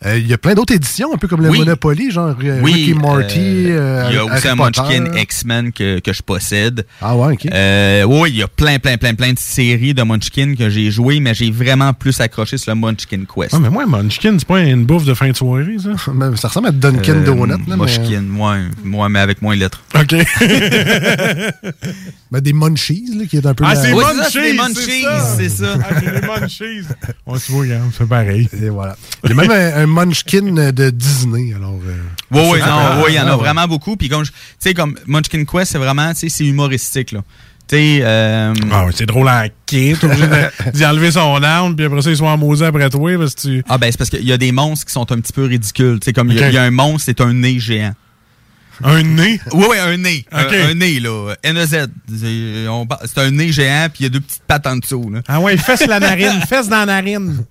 Euh, Il y a plein d'autres éditions, un peu comme le Oui. Monopoly, genre euh, Oui, Ricky Morty. euh, euh, il y a aussi un. Munchkin X-Men que, que je possède. Ah ouais, ok. Euh, oui, il y a plein, plein, plein, plein de séries de Munchkin que j'ai joué, mais j'ai vraiment plus accroché sur le Munchkin Quest. Ouais, mais moi, Munchkin, c'est pas une bouffe de fin de soirée, ça? ça ressemble à Dunkin' Euh, Donut. Là, mais- Munchkin, moi, moi, mais avec moins de lettres. OK. Ben, des munchies, là, qui est un peu... Ah, la- c'est Oui, Munchies, c'est ça, c'est c'est ça. c'est ça. Ah, j'ai des Munchies. On se voit, c'est pareil. Et voilà. Il y a même un, un Munchkin de Disney, alors... euh, Oui, oui, Ah, non, ah, oui, il y en ah, a ouais. vraiment beaucoup. Puis comme, tu sais, comme Munchkin Quest, c'est vraiment, tu sais, c'est humoristique, là. Euh, Ah ouais, c'est drôle à qui, t'es obligé d'y enlever son arme, puis après ça, ils sont en après toi, parce que tu... Ah ben c'est parce qu'il y a des monstres qui sont un petit peu ridicules. Tu sais, comme il y a- Ok. il y, a un monstre, c'est un nez géant. Un nez? Oui, oui, un nez. Un- nez, là. NEZ. C'est un nez géant, puis il y a deux petites pattes en dessous, là. Ah ouais, fesse la narine, fesse dans la narine.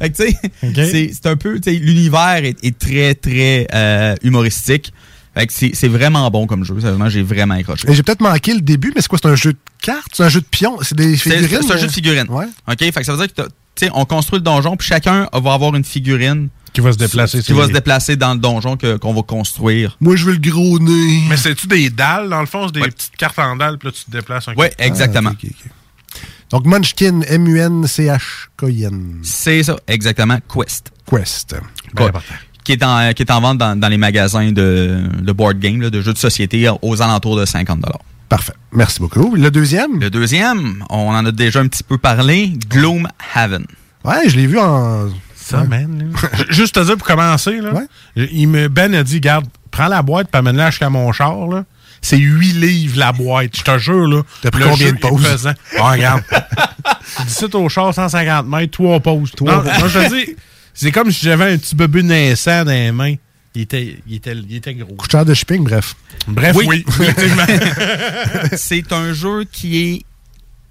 Fait que, tu sais, c'est- c'est un peu, tu sais, l'univers est, est très, très euh, humoristique. Fait que c'est c'est vraiment bon comme jeu. Sérieusement, j'ai vraiment accroché. J'ai peut-être manqué le début, mais c'est quoi? C'est un jeu de cartes? C'est un jeu de pions? C'est des figurines? c'est un euh? jeu de figurines. Ouais. OK? Fait que ça veut dire que, sais, on construit le donjon, puis chacun va avoir une figurine. Qui va se déplacer. Qui va se déplacer dans le donjon que- qu'on va construire. Moi, je veux le gros nez. Mais c'est-tu des dalles, dans le fond? C'est des petites cartes en dalles, puis là, tu te déplaces. un Oui, exactement. Ah. Donc, Munchkin, M-U-N-C-H-K-I-N. C'est ça, exactement. Quest. Quest. Quoi? Qui est, en, qui est en vente dans, dans les magasins de, de board game, là, de jeux de société, aux alentours de 50 Parfait. Merci beaucoup. Le deuxième? Le deuxième, on en a déjà un petit peu parlé, Gloomhaven. Ouais, je l'ai vu en... Ça, man. là. Juste te dire pour commencer, là, il me, Ben a dit, garde, prends la boîte, puis amène-la jusqu'à mon char, là. C'est 8 livres la boîte, je te jure, là. T'as pris combien de pauses? Ah, regarde. D'ici au char, 150 mètres, 3 pauses. Trois Non, pauses. moi, je te dis, c'est comme si j'avais un petit bébé naissant dans les mains. Il était, il était, il était gros. Couche de shipping, bref. Bref, oui, effectivement. c'est un jeu qui est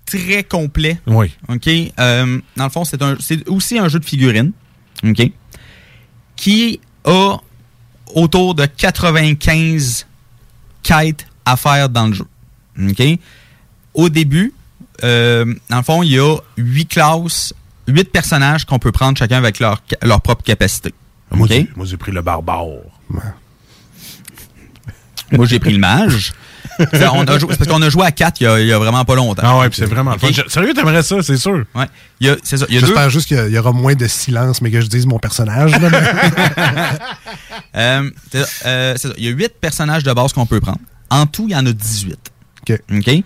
très complet. Oui. OK? Euh, dans le fond, c'est un- c'est aussi un jeu de figurines. OK? Qui a autour de 95 quêtes à faire dans le jeu. OK? Au début, euh, dans le fond, il y a 8 classes, 8 personnages qu'on peut prendre chacun avec leur, leur propre capacité. Moi, OK? j'ai- moi, j'ai pris le barbare. Moi, j'ai pris le mage. C'est on a joué- c'est parce qu'on a joué à 4 il y a, il y a vraiment pas longtemps. Ah ouais, puis c'est vraiment le fun. OK? Je- Sérieux, t'aimerais ça, c'est sûr. Ouais. Il y a, c'est ça. Il y a deux, J'espère juste qu'il y a- il y aura moins de silence, mais que je dise mon personnage. là, mais- Euh, c'est ça, euh, c'est ça. Il y a 8 personnages de base qu'on peut prendre. En tout, il y en a 18. OK. OK?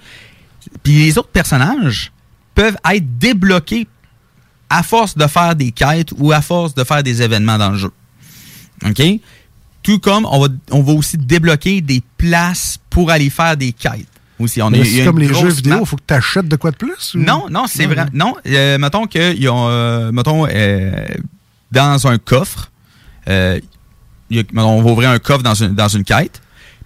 Puis les autres personnages peuvent être débloqués à force de faire des quêtes ou à force de faire des événements dans le jeu. OK? Tout comme on va, on va aussi débloquer des places pour aller faire des quêtes. Aussi, on c'est comme les jeux vidéo, il faut que tu achètes de quoi de plus? ou- Non, non, c'est vrai. Non, euh, mettons que ils ont, euh, mettons, euh, dans un coffre, euh, il on va ouvrir un coffre dans une, dans une quête.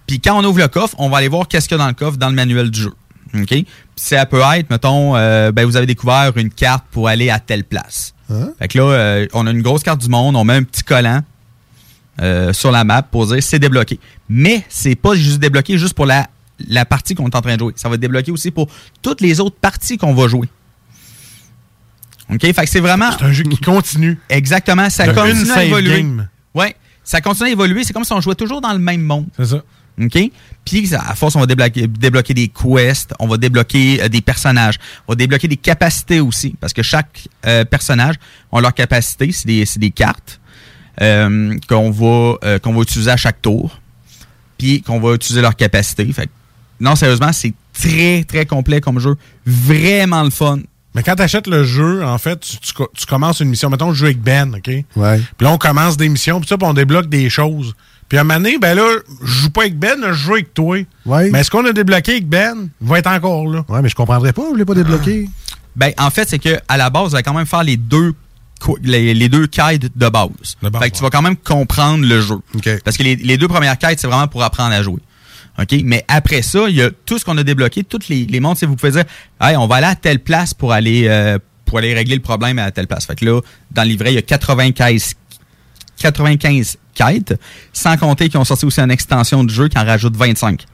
Puis quand on ouvre le coffre, on va aller voir qu'est-ce qu'il y a dans le coffre dans le manuel du jeu. OK? Puis ça peut être, mettons, euh, ben, vous avez découvert une carte pour aller à telle place. Hein? Fait que là, euh, on a une grosse carte du monde, on met un petit collant euh, sur la map pour dire c'est débloqué. Mais c'est pas juste débloqué juste pour la, la partie qu'on est en train de jouer. Ça va être débloqué aussi pour toutes les autres parties qu'on va jouer. OK? Fait que c'est vraiment. C'est un jeu qui continue. Exactement. Ça continue à évoluer. game. Ouais. Ça continue à évoluer. C'est comme si on jouait toujours dans le même monde. C'est ça. OK? Puis, à force, on va débloquer, débloquer des quests, on va débloquer euh, des personnages, on va débloquer des capacités aussi, parce que chaque euh, personnage a leur capacité, c'est des, c'est des cartes euh, qu'on va, euh, qu'on va utiliser à chaque tour, puis qu'on va utiliser leur capacité. Fait que, non, sérieusement, c'est très, très complet comme jeu. Vraiment le fun. Mais quand tu achètes le jeu, en fait, tu, tu co- tu commences une mission. Mettons, je joue avec Ben, OK? Ouais. Puis là, on commence des missions, puis ça, puis on débloque des choses. Puis à un moment donné, ben là, je joue pas avec Ben, je joue avec toi. Ouais. Mais ce qu'on a débloqué avec Ben? Va être encore là. Ouais, mais je comprendrais pas, vous voulez pas débloquer. Ben, en fait, c'est que à la base, vous allez quand même faire les deux les, les deux quêtes de base. fait que tu vas quand même comprendre le jeu. Parce que les, les deux premières quêtes, c'est vraiment pour apprendre à jouer. OK? Mais après ça, il y a tout ce qu'on a débloqué, toutes les, les mondes, si vous pouvez dire, hey, on va aller à telle place pour aller, euh, pour aller régler le problème à telle place. Fait que là, dans le livret, il y a 95, 95 quêtes, sans compter qu'ils ont sorti aussi une extension de jeu qui en rajoute 25.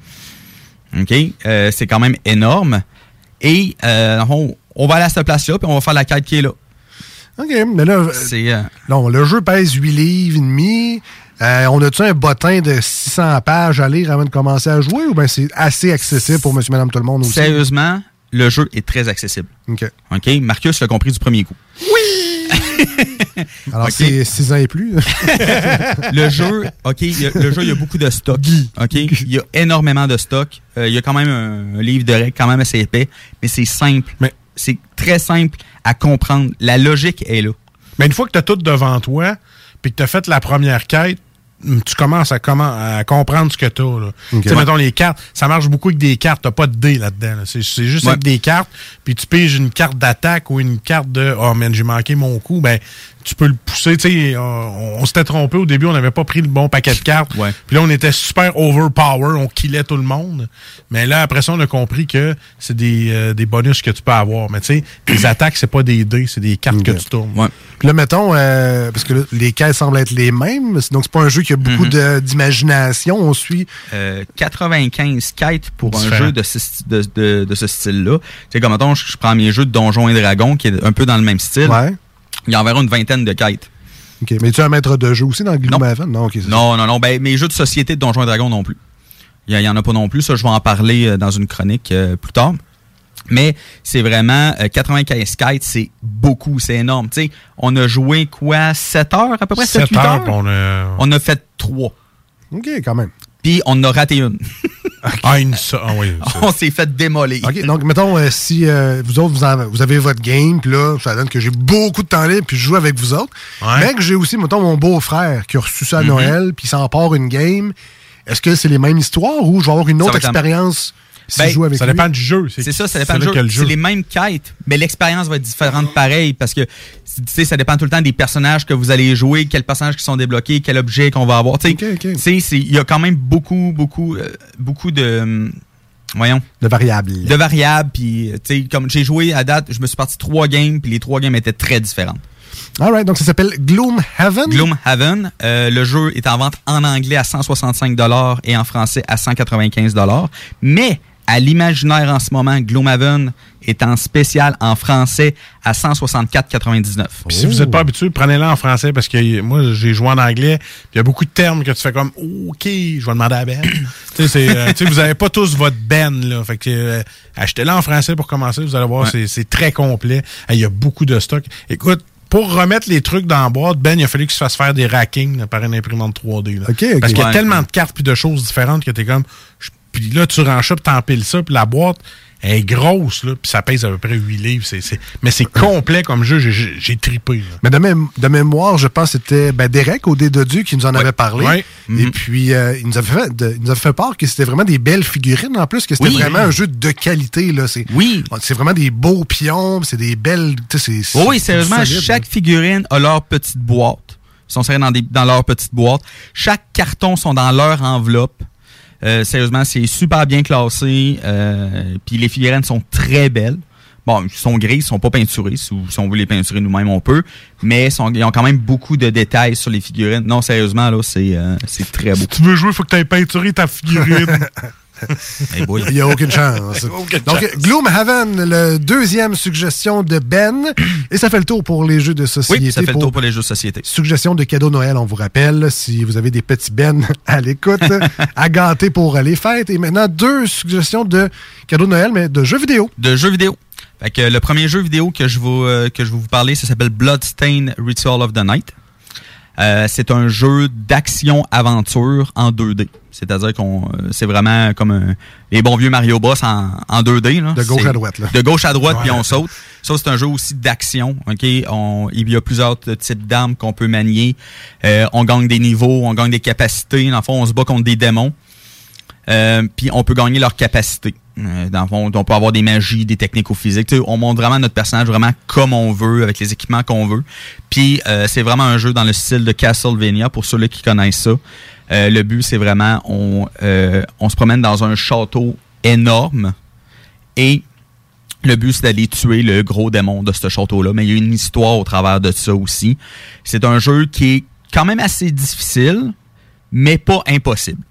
OK? Euh, c'est quand même énorme. Et euh, on va aller à cette place-là, puis on va faire la quête qui est là. OK, mais là, euh, non, le jeu pèse 8 livres et demi. On a-tu un bottin de 600 pages à lire avant de commencer à jouer ou bien c'est assez accessible pour monsieur, madame, tout le monde aussi? Sérieusement, le jeu est très accessible. OK. OK? Marcus l'a compris du premier coup. Alors, c'est 6 ans et plus. le jeu, OK, il y a- le jeu, il y a beaucoup de stock. OK? Il y a énormément de stock. Euh, il y a quand même un, un livre de règles quand même assez épais, mais c'est simple. C'est très simple à comprendre. La logique est là. Mais une fois que tu as tout devant toi, puis que tu as fait la première quête, hum, tu commences à, comment, à comprendre ce que tu as. Tu sais, mettons les cartes, ça marche beaucoup avec des cartes. Tu pas de dés là-dedans. là. C'est c'est juste Ouais. avec des cartes, puis tu piges une carte d'attaque ou une carte de Oh man, j'ai manqué mon coup. Ben, tu peux le pousser. Tu sais, on, on s'était trompé au début, on n'avait pas pris le bon paquet de cartes. Puis là, on était super overpower, on killait tout le monde. Mais là, après ça, on a compris que c'est des, euh, des bonus que tu peux avoir. Mais tu sais, les attaques, c'est pas des dés, c'est des cartes que tu tournes. Puis là, mettons, euh, parce que là, les quêtes semblent être les mêmes, donc c'est pas un jeu qui a beaucoup Mhm. de- d'imagination. On suit. Euh, 95 quêtes pour un jeu de ce, sti- de, de- de ce style-là. Tu sais, comme mettons, je, je prends mes jeux de Donjons et Dragons, qui est un peu dans le même style. Ouais. Il y a environ une vingtaine de quêtes. OK. Mais tu es un maître de jeu aussi dans Gloomhaven? Non, c'est Non, non, non. Ben, mes jeux de société de Donjons et Dragons non plus. Il n'y en a pas non plus. Ça, je vais en parler euh, dans une chronique euh, plus tard. Mais c'est vraiment euh, 95 kites, c'est beaucoup, c'est énorme. Tu sais, on a joué quoi? 7 heures à peu près? 7 7 8 heures, on a- On a fait 3. OK, quand même. Puis on en a raté une. Ah, une. Ah oui. on s'est fait démolir. OK, donc mettons, euh, si euh, vous autres, vous, en- vous avez votre game, puis là, ça donne que j'ai beaucoup de temps libre, puis je joue avec vous autres. Mais que j'ai aussi, mettons, mon beau-frère qui a reçu ça à Mhm. Noël, puis il s'empare une game. Est-ce que c'est les mêmes histoires ou je vais avoir une autre expérience si Ben, je joue avec ça lui? dépend du jeu. C'est ça, ça dépend du jeu. C'est les mêmes quêtes, mais l'expérience va être différente pareil parce que tu sais, ça dépend tout le temps des personnages que vous allez jouer, quels personnages qui sont débloqués, quel objet qu'on va avoir. Tu sais, tu sais, c'est- il y a quand même beaucoup, beaucoup, euh, beaucoup de. Voyons. De variables. De variables, puis euh, tu sais, comme j'ai joué à date, je me suis parti trois games, puis les trois games étaient très différentes. All right, donc ça s'appelle Gloomhaven. Gloomhaven, euh, le jeu est en vente en anglais à 165 et en français à 195 Mais à l'imaginaire en ce moment, Gloomhaven est en spécial en français à 164,99. Puis si vous n'êtes pas habitué, prenez-le en français parce que moi, j'ai joué en anglais. Puis il y a beaucoup de termes que tu fais comme OK, je vais demander à Ben. tu euh, tu sais, vous n'avez pas tous votre Ben. Là, fait que euh, achetez-le en français pour commencer. Vous allez voir, Ouais. c'est, très complet. Il y a beaucoup de stock. Écoute, pour remettre les trucs dans la boîte, Ben, il a fallu qu'il se fasse faire des rackings là, par une imprimante 3D. là. OK, OK. Parce qu'il y a Ouais. tellement de cartes puis de choses différentes que t'es comme. je- Puis là, tu ranges ça, puis t'empiles ça, puis la boîte elle est grosse, là, puis ça pèse à peu près 8 livres. C'est, c'est- Mais c'est complet comme jeu. J'ai, là. Mais de, mém- de mémoire, je pense que c'était ben, Derek au D2 qui nous en avait parlé. Ouais. Et puis, euh, il, nous avait fait, de- il nous avait fait part que c'était vraiment des belles figurines en plus, que c'était Oui. vraiment un jeu de qualité. Là. C'est, oui. C'est vraiment des beaux pions, c'est des belles. Oui, c'est sérieusement, solide, chaque figurine a leur petite boîte. Ils sont serrés dans, des, dans leur petite boîte. Chaque carton sont dans leur enveloppe. Euh, sérieusement, c'est super bien classé. Euh, Puis les figurines sont très belles. Bon, ils sont grises, ils sont pas peinturés. Si, si on veut les peinturer nous-mêmes, on peut. Mais ils, sont- ils ont quand même beaucoup de détails sur les figurines. Non, sérieusement, là, c'est euh, c'est très beau. Si tu veux jouer, il faut que tu aies peinturé ta figurine. Il n'y a aucune chance. Donc. Gloomhaven, le deuxième suggestion de Ben. Et ça fait le tour pour les jeux de société. Oui, ça fait le tour pour les jeux de société. Suggestion de cadeau Noël, on vous rappelle. Si vous avez des petits Ben à l'écoute, à gâter pour les fêtes. Et maintenant, deux suggestions de cadeau Noël, mais de jeux vidéo. de jeux vidéo. Fait que le premier jeu vidéo que je vais, euh, que je vais vous parler, ça s'appelle Bloodstain Ritual of the Night. Euh, c'est un jeu d'action-aventure en 2D. C'est-à-dire qu'on euh, c'est vraiment comme un- les bons vieux Mario Bros en, en 2D. là. De gauche à droite, là. De gauche à droite, puis on saute. Ça, c'est un jeu aussi d'action. ok? On- il y a plusieurs types d'armes qu'on peut manier. Euh, on gagne des niveaux, on gagne des capacités. Dans le fond, on se bat contre des démons. Euh, puis on peut gagner leurs capacités. Euh, dans le fond, on peut avoir des magies, des techniques au physique. On montre vraiment notre personnage vraiment comme on veut, avec les équipements qu'on veut. Puis euh, c'est vraiment un jeu dans le style de Castlevania, pour ceux-là qui connaissent ça. Euh, le but, c'est vraiment, on, on se promène dans un château énorme et le but, c'est d'aller tuer le gros démon de ce château-là. Mais il y a une histoire au travers de ça aussi. C'est un jeu qui est quand même assez difficile, mais pas impossible.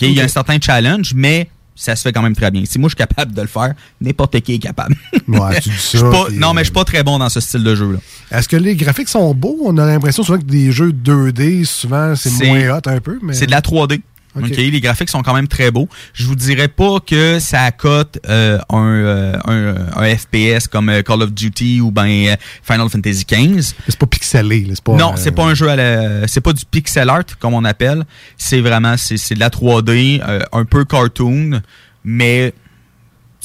Il y a un certain challenge, mais ça se fait quand même très bien. Si moi je suis capable de le faire, n'importe qui est capable. Ouais, tu dis ça, pas- non, mais euh, je suis pas très bon dans ce style de jeu-là. Est-ce que les graphiques sont beaux? On a l'impression souvent que des jeux 2D, souvent, c'est C'est- moins hot un peu. mais C'est de la 3D. Ok. OK, Les graphiques sont quand même très beaux. Je vous dirais pas que ça accote euh, un, euh, un, un FPS comme euh, Call of Duty ou ben euh, Final Fantasy XV. C'est pas pixelé. là, C'est pas, non, euh, c'est pas un jeu à la, c'est pas du pixel art comme on appelle. C'est vraiment c'est, c'est de la 3D, euh, un peu cartoon, mais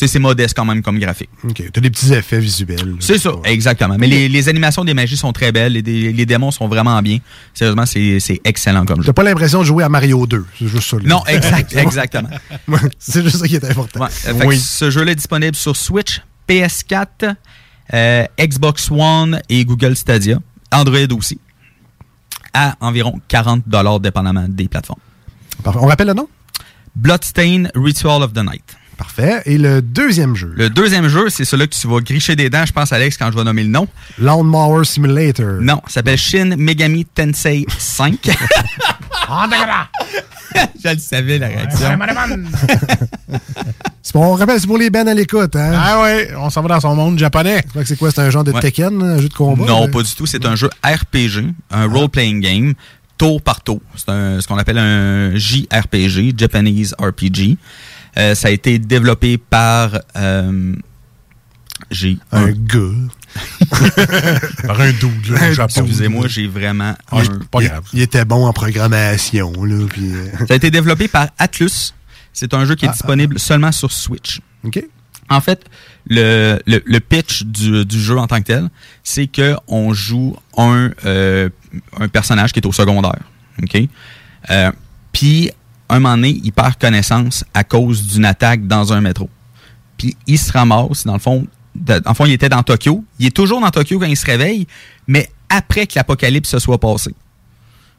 c'est modeste quand même comme graphique. OK. T'as des petits effets visuels. C'est ça, exactement. Mais les, les animations des magies sont très belles, les, dé- les démons sont vraiment bien. Sérieusement, c'est, excellent comme jeu. T'as pas l'impression de jouer à Mario 2. C'est juste ça. Non, exact, exactement. C'est juste ça qui est important. Ouais, ce jeu-là est disponible sur Switch, PS4, euh, Xbox One et Google Stadia. Android aussi. À environ 40 dépendamment des plateformes. Parfait. On rappelle le nom? Bloodstain Ritual of the Night. Parfait. Et le deuxième jeu? Le deuxième jeu, c'est celui que tu vas gricher des dents, je pense, Alex, quand je vais nommer le nom. Lawnmower Simulator. Non, ça s'appelle Shin Megami Tensei 5. je le savais, la réaction. C'est pour, on rappelle, c'est pour les bands à l'écoute. Hein? Ah ouais, on s'en va dans son monde japonais. Je crois que c'est quoi? C'est un genre de Ouais. Tekken, un jeu de combat? Non, pas du tout. C'est un jeu RPG, un role-playing game, tour par tour. C'est ce qu'on appelle un JRPG, Japanese RPG. Euh, ça a été développé par... euh, j'ai Un gars. Par un double là, au Japon. Excusez-moi, j'ai vraiment... Ah, un- pas il, grave. il était bon en programmation. Là, puis, euh, Ça a été développé par Atlus. C'est un jeu qui est Ah, disponible seulement sur Switch. OK. En fait, le, le, le pitch du, du jeu en tant que tel, c'est que on joue un, euh, un personnage qui est au secondaire. OK? Euh, Puis, un moment donné, il perd connaissance à cause d'une attaque dans un métro. Puis, il se ramasse, dans le fond, de- dans le fond, il était dans Tokyo. Il est toujours dans Tokyo quand il se réveille, mais après que l'apocalypse se soit passé.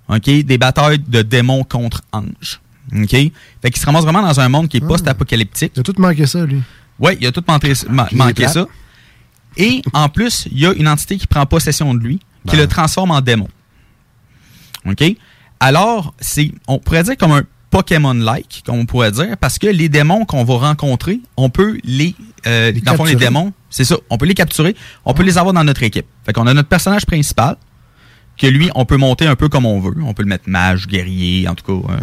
OK? Des batailles de démons contre anges. OK? Fait qu'il se ramasse vraiment dans un monde qui est post-apocalyptique. Il a tout manqué ça, lui. Oui, il a tout manqué, ça. Et en plus, il y a une entité qui prend possession de lui, qui Ben. le transforme en démon. OK? Alors, c'est, on pourrait dire comme un Pokémon-like, comme on pourrait dire, parce que les démons qu'on va rencontrer, on peut les. Euh, dans le fond, les capturer. démons, c'est ça, on peut les capturer, on peut les avoir dans notre équipe. Fait qu'on a notre personnage principal, que lui, on peut monter un peu comme on veut. On peut le mettre mage, guerrier, en tout cas, euh,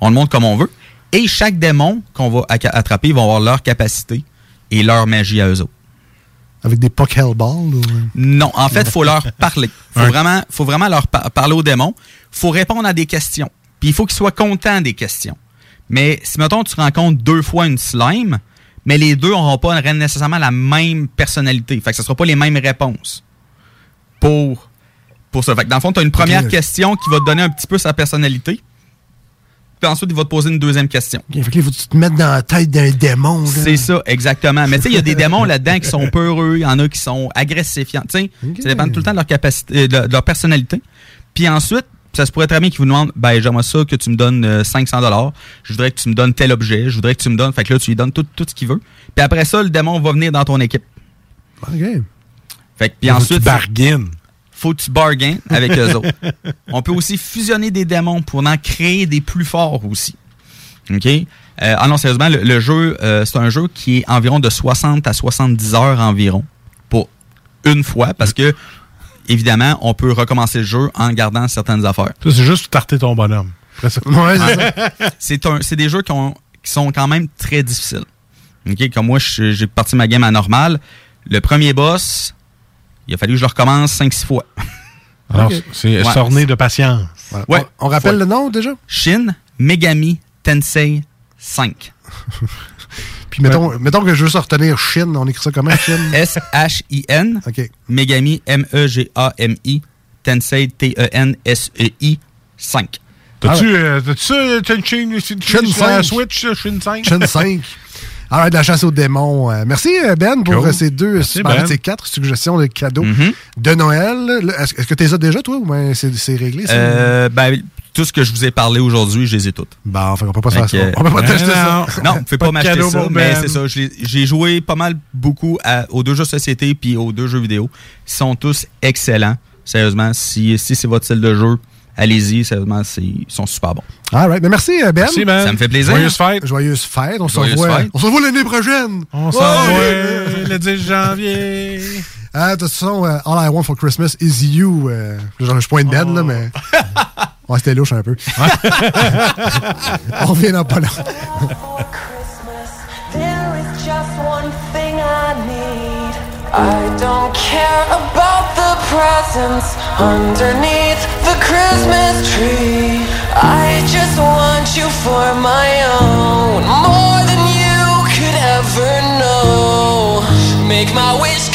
on le monte comme on veut. Et chaque démon qu'on va attraper, ils vont avoir leur capacité et leur magie à eux autres. Avec des Pokéball? Ou... Non, en fait, faut leur parler. Faut vraiment, faut vraiment leur par- parler aux démons. Faut répondre à des questions. Puis il faut qu'ils soient contents des questions. Mais si, mettons, tu rencontres deux fois une slime, mais les deux n'auront pas nécessairement la même personnalité. Fait que ce ne sera pas les mêmes réponses pour, pour ça. Fait que dans le fond, tu as une première question qui va te donner un petit peu sa personnalité. Puis ensuite, il va te poser une deuxième question. Fait que il faut que tu te mettes dans la tête d'un démon. C'est ça, exactement. Mais tu sais, il y a des démons là-dedans qui sont peureux, il y en a qui sont agressifs. Tu sais, ça dépend tout le temps de leur capacité, de leur personnalité. Puis ensuite, ça se pourrait très bien qu'ils vous demandent, ben j'aimerais ça que tu me donnes euh, 500 dollars. Je voudrais que tu me donnes tel objet. Je voudrais que tu me donnes. Fait que là, tu lui donnes tout, tout ce qu'il veut. Puis après ça, le démon va venir dans ton équipe. OK. Fait que puis Faut que ensuite, tu bargaines. faut que tu bargains avec eux autres. On peut aussi fusionner des démons pour en créer des plus forts aussi. OK? Euh, ah non, sérieusement, le, le jeu, euh, c'est un jeu qui est environ de 60 à 70 heures environ pour une fois parce que, évidemment, on peut recommencer le jeu en gardant certaines affaires. C'est juste tarter ton bonhomme. Ouais, c'est des jeux qui, ont- qui sont quand même très difficiles. OK? Comme moi, je- j'ai parti ma game à normal. Le premier boss, il a fallu que je le recommence 5-6 fois. Alors, c'est Ouais. sorné de patience. Voilà. Ouais. On, on rappelle le nom déjà? Shin Megami Tensei 5. Puis mettons, mettons que je veux se retenir Shin. On écrit ça comment, Shin? S-H-I-N. OK. Megami M-E-G-A-M-I. Tensei T-E-N-S-E-I 5. T'as-tu Ah euh, t'as une chaîne Shin sur la 5. Switch, Shin 5? Shin 5. Alors, de la chasse aux démons. Euh, merci, euh, Ben, pour Cool. euh, ces deux, Merci, super- Ben. ces quatre suggestions de cadeaux Mhm. de Noël. Est-ce que tu les as déjà, toi, ou ben c'est réglé? Euh, ben, tout ce que je vous ai parlé aujourd'hui, je les ai toutes. Bon, enfin, on peut pas se Fait faire ça. On peut pas t'acheter ça. Non, vous pouvez Pas pas, m'acheter ça, mais Ben. c'est ça. je J'ai joué pas mal beaucoup à- aux deux jeux société puis aux deux jeux vidéo. Ils sont tous excellents. Sérieusement, si, si c'est votre style de jeu, allez-y, sérieusement, c'est- ils sont super bons. All right. Mais merci, euh, Ben. Merci, Ben. Ça me fait plaisir. Joyeuse fête. Joyeuse fête. On se revoit. On se revoit l'année prochaine. On s'en Ouais. va le 10 janvier. Ah, de toute façon, euh, All I Want for Christmas is You. euh, genre, je pointe Ben, là, mais. Ouais, c'était louche un peu. On revient dans pas là. There is just one thing I need. I don't care about the presents underneath the Christmas tree. I just want you for my own, more than you could ever know. Make my wish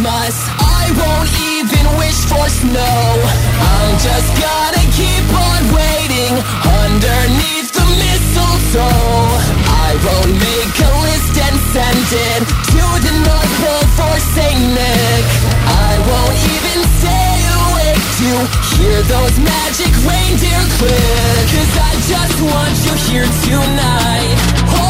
Christmas. I won't even wish for snow. I'm just gonna keep on waiting underneath the mistletoe. I won't make a list and send it to the North Pole for Saint Nick. I won't even stay awake to hear those magic reindeer click. Cause I just want you here tonight, holding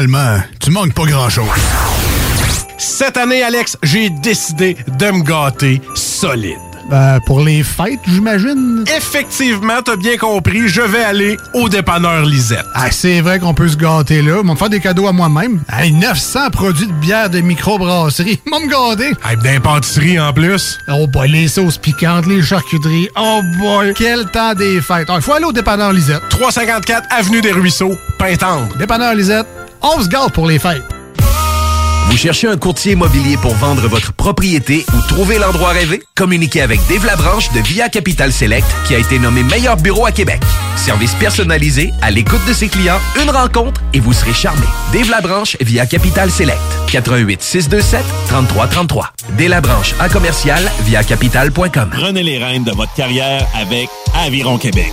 Finalement, tu manques pas grand-chose. Cette année, Alex, j'ai décidé de me gâter solide. Ben, pour les fêtes, j'imagine. Effectivement, t'as bien compris, je vais aller au dépanneur Lisette. Ah, c'est vrai qu'on peut se gâter là. Ils vont me faire des cadeaux à moi-même. Hey, 900 produits de bière de microbrasserie. Vont me gâter. Hey, d'impantisserie en plus. Oh boy, les sauces piquantes, les charcuteries. Oh boy, quel temps des fêtes. Il faut aller au dépanneur Lisette. 354 Avenue des Ruisseaux, Pintendre. Dépanneur Lisette, on se gâte pour les fêtes. Vous cherchez un courtier immobilier pour vendre votre propriété ou trouver l'endroit rêvé? Communiquez avec Dave Labranche de Via Capital Select qui a été nommé meilleur bureau à Québec. Service personnalisé, à l'écoute de ses clients, une rencontre et vous serez charmé. Dave Labranche via Capital Select. 88 627 3333. Dave Labranche à commercial via capital.com. Prenez les rênes de votre carrière avec Aviron Québec.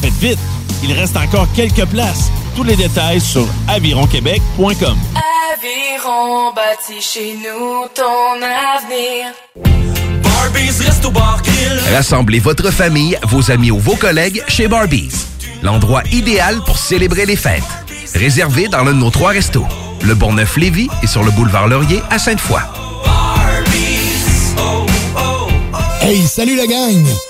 Faites vite, il reste encore quelques places. Tous les détails sur avironquebec.com. Aviron bâti chez nous ton avenir. Rassemblez votre famille, vos amis ou vos collègues chez Barbies. L'endroit idéal pour célébrer les fêtes. Réservé dans l'un de nos trois restos. Le Bonneuf-Lévis et sur le boulevard Laurier à Sainte-Foy. Hey, salut la gang!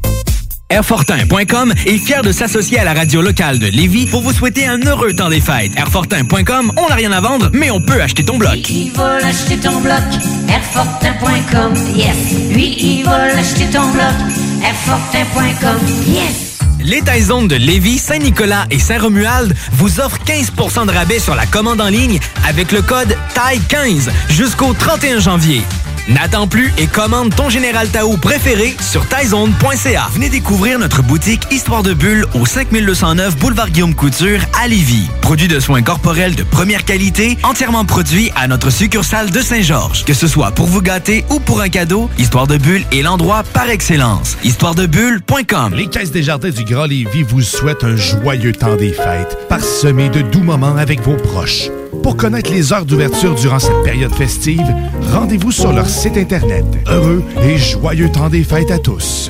Airfortin.com est fier de s'associer à la radio locale de Lévis pour vous souhaiter un heureux temps des fêtes. Airfortin.com, on n'a rien à vendre, mais on peut acheter ton bloc. Il va l'acheter ton bloc, Airfortin.com, yes. Lui, il va l'acheter ton bloc, Airfortin.com, yes. Les Taizones de Lévis, Saint-Nicolas et Saint-Romuald vous offrent 15% de rabais sur la commande en ligne avec le code TAI15 jusqu'au 31 janvier. N'attends plus et commande ton Général Tao préféré sur taizone.ca. Venez découvrir notre boutique Histoire de Bulle au 5209 Boulevard Guillaume Couture à Lévis. Produit de soins corporels de première qualité, entièrement produit à notre succursale de Saint-Georges. Que ce soit pour vous gâter ou pour un cadeau, Histoire de Bulle est l'endroit par excellence. Histoiredebulle.com Les Caisses des Jardins du Grand Lévis vous souhaitent un joyeux temps des fêtes, parsemé de doux moments avec vos proches. Pour connaître les heures d'ouverture durant cette période festive, rendez-vous sur leur site Internet. Heureux et joyeux temps des fêtes à tous.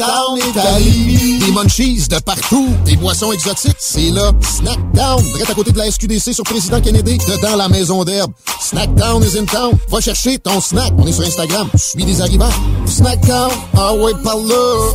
Snackdown Lévis. Des munchies de partout. Des boissons exotiques. C'est là. Snackdown. Direct à côté de la SQDC sur Président Kennedy. Dedans la maison d'herbe. Snackdown is in town. Va chercher ton snack. On est sur Instagram. Suis des arrivants. Snackdown. Ah ouais, par là.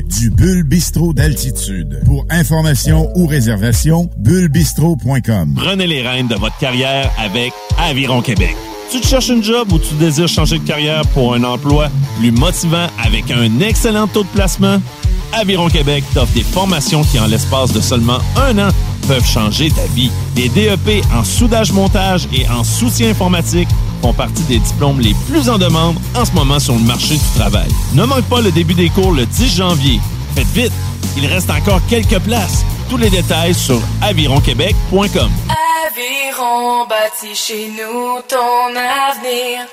du Bulle Bistrot d'altitude. Pour information ou réservation, bullebistro.com. Prenez les rênes de votre carrière avec Aviron Québec. Tu te cherches une job ou tu désires changer de carrière pour un emploi plus motivant avec un excellent taux de placement? Aviron Québec t'offre des formations qui, en l'espace de seulement un an, peuvent changer ta vie. Des DEP en soudage-montage et en soutien informatique font partie des diplômes les plus en demande en ce moment sur le marché du travail. Ne manque pas le début des cours le 10 janvier. Faites vite, il reste encore quelques places. Tous les détails sur avironquebec.com. Aviron bâti chez nous ton avenir.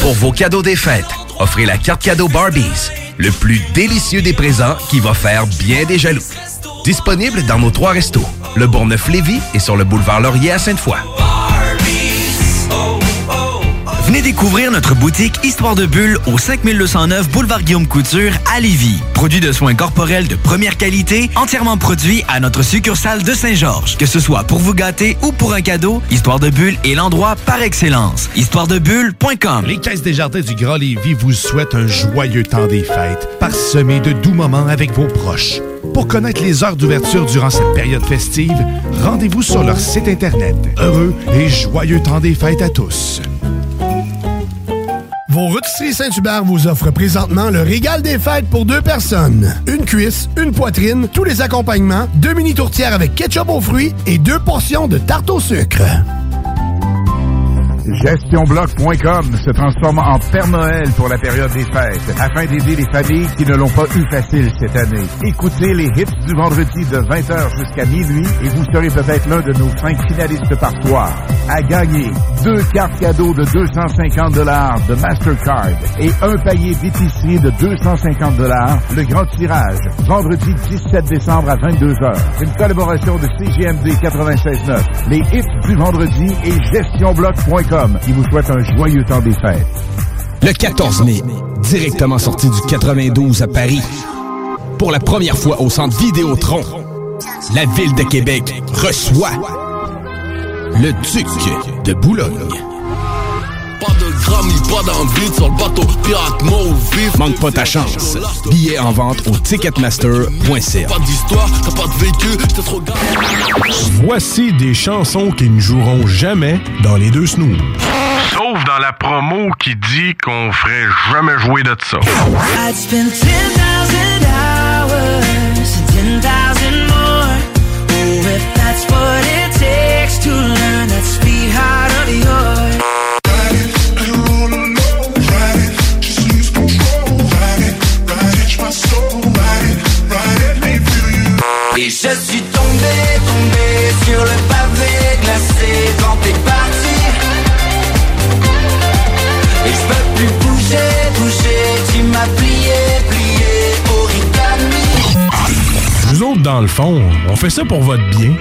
Pour vos cadeaux des fêtes, offrez la carte cadeau Barbies, le plus délicieux des présents qui va faire bien des jaloux. Disponible dans nos trois restos, le Bourgneuf-Lévis et sur le boulevard Laurier à Sainte-Foy. Venez découvrir notre boutique Histoire de Bulle au 5209 Boulevard Guillaume Couture à Lévis. Produit de soins corporels de première qualité, entièrement produit à notre succursale de Saint-Georges. Que ce soit pour vous gâter ou pour un cadeau, Histoire de Bulle est l'endroit par excellence. Histoiredebulle.com Les Caisses des Jardins du Grand Lévis vous souhaitent un joyeux temps des fêtes, parsemé de doux moments avec vos proches. Pour connaître les heures d'ouverture durant cette période festive, rendez-vous sur leur site Internet. Heureux et joyeux temps des fêtes à tous. Vos rôtisseries Saint-Hubert vous offrent présentement le régal des fêtes pour deux personnes. Une cuisse, une poitrine, tous les accompagnements, deux mini tourtières avec ketchup aux fruits et deux portions de tarte au sucre. GestionBloc.com se transforme en Père Noël pour la période des fêtes afin d'aider les familles qui ne l'ont pas eu facile cette année. Écoutez les hits du vendredi de 20h jusqu'à minuit et vous serez peut-être l'un de nos cinq finalistes par soir. À gagner deux cartes cadeaux de 250 dollars de Mastercard et un panier d'épicerie de 250 dollars. Le grand tirage, vendredi 17 décembre à 22h. Une collaboration de CGMD 96.9, les hits du vendredi et GestionBloc.com qui vous souhaite un joyeux temps des fêtes. Le 14 mai, directement sorti du 92 à Paris. Pour la première fois au centre Vidéotron, la ville de Québec reçoit le Duc de Boulogne. Ni pas d'envie sur le bateau pirate vif. Manque pas ta chance. Billets en vente au ticketmaster.ca. Pas d'histoire, t'as pas de vécu, j'étais trop gars. Voici des chansons qui ne joueront jamais dans les deux snooze. Sauf dans la promo qui dit qu'on ferait jamais jouer de ça. Et je suis tombé, tombé sur le pavé glacé quand t'es parti. Et je peux plus bouger, bouger, tu m'as plié, autres, dans le fond, on fait ça pour votre bien.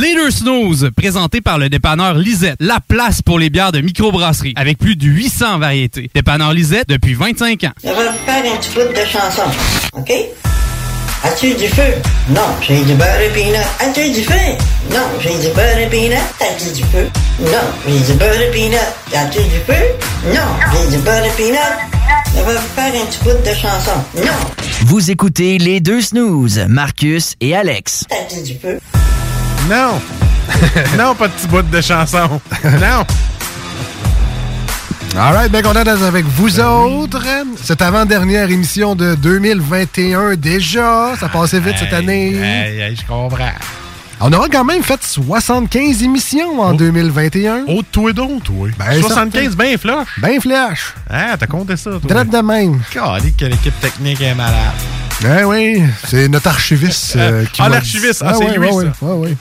Leader Snooze, présenté par le dépanneur Lisette, la place pour les bières de microbrasserie, avec plus de 800 variétés. Dépanneur Lisette depuis 25 ans. Je vais vous faire un petit bout de chanson, OK? As-tu du feu? Non, j'ai du beurre et peanut. As-tu du feu? Non, j'ai du beurre et peanut. As-tu du feu? Non, j'ai du beurre et peanut. As-tu du feu? Non, j'ai du beurre et peanut. Vais vous faire un petit bout de chanson. Non, Vous écoutez les deux snooze, Marcus et Alex. as-tu du feu? Non! non, pas de petit bout de chanson. Non! Alright, bien content d'être avec vous autres. Cette avant-dernière émission de 2021 déjà. Ça passait vite cette année. Hey, hey, je comprends. On aura quand même fait 75 émissions en 2021. Oh, toi donc, toi. Ben, 75, bien flush. Ben flash. Ah, t'as compté ça, toi? Traite de même. Calé, que l'équipe technique est malade. Ben oui, c'est notre archiviste euh, qui Ah, l'archiviste. dit- Ah, c'est lui, ouais, ça. ouais, ouais.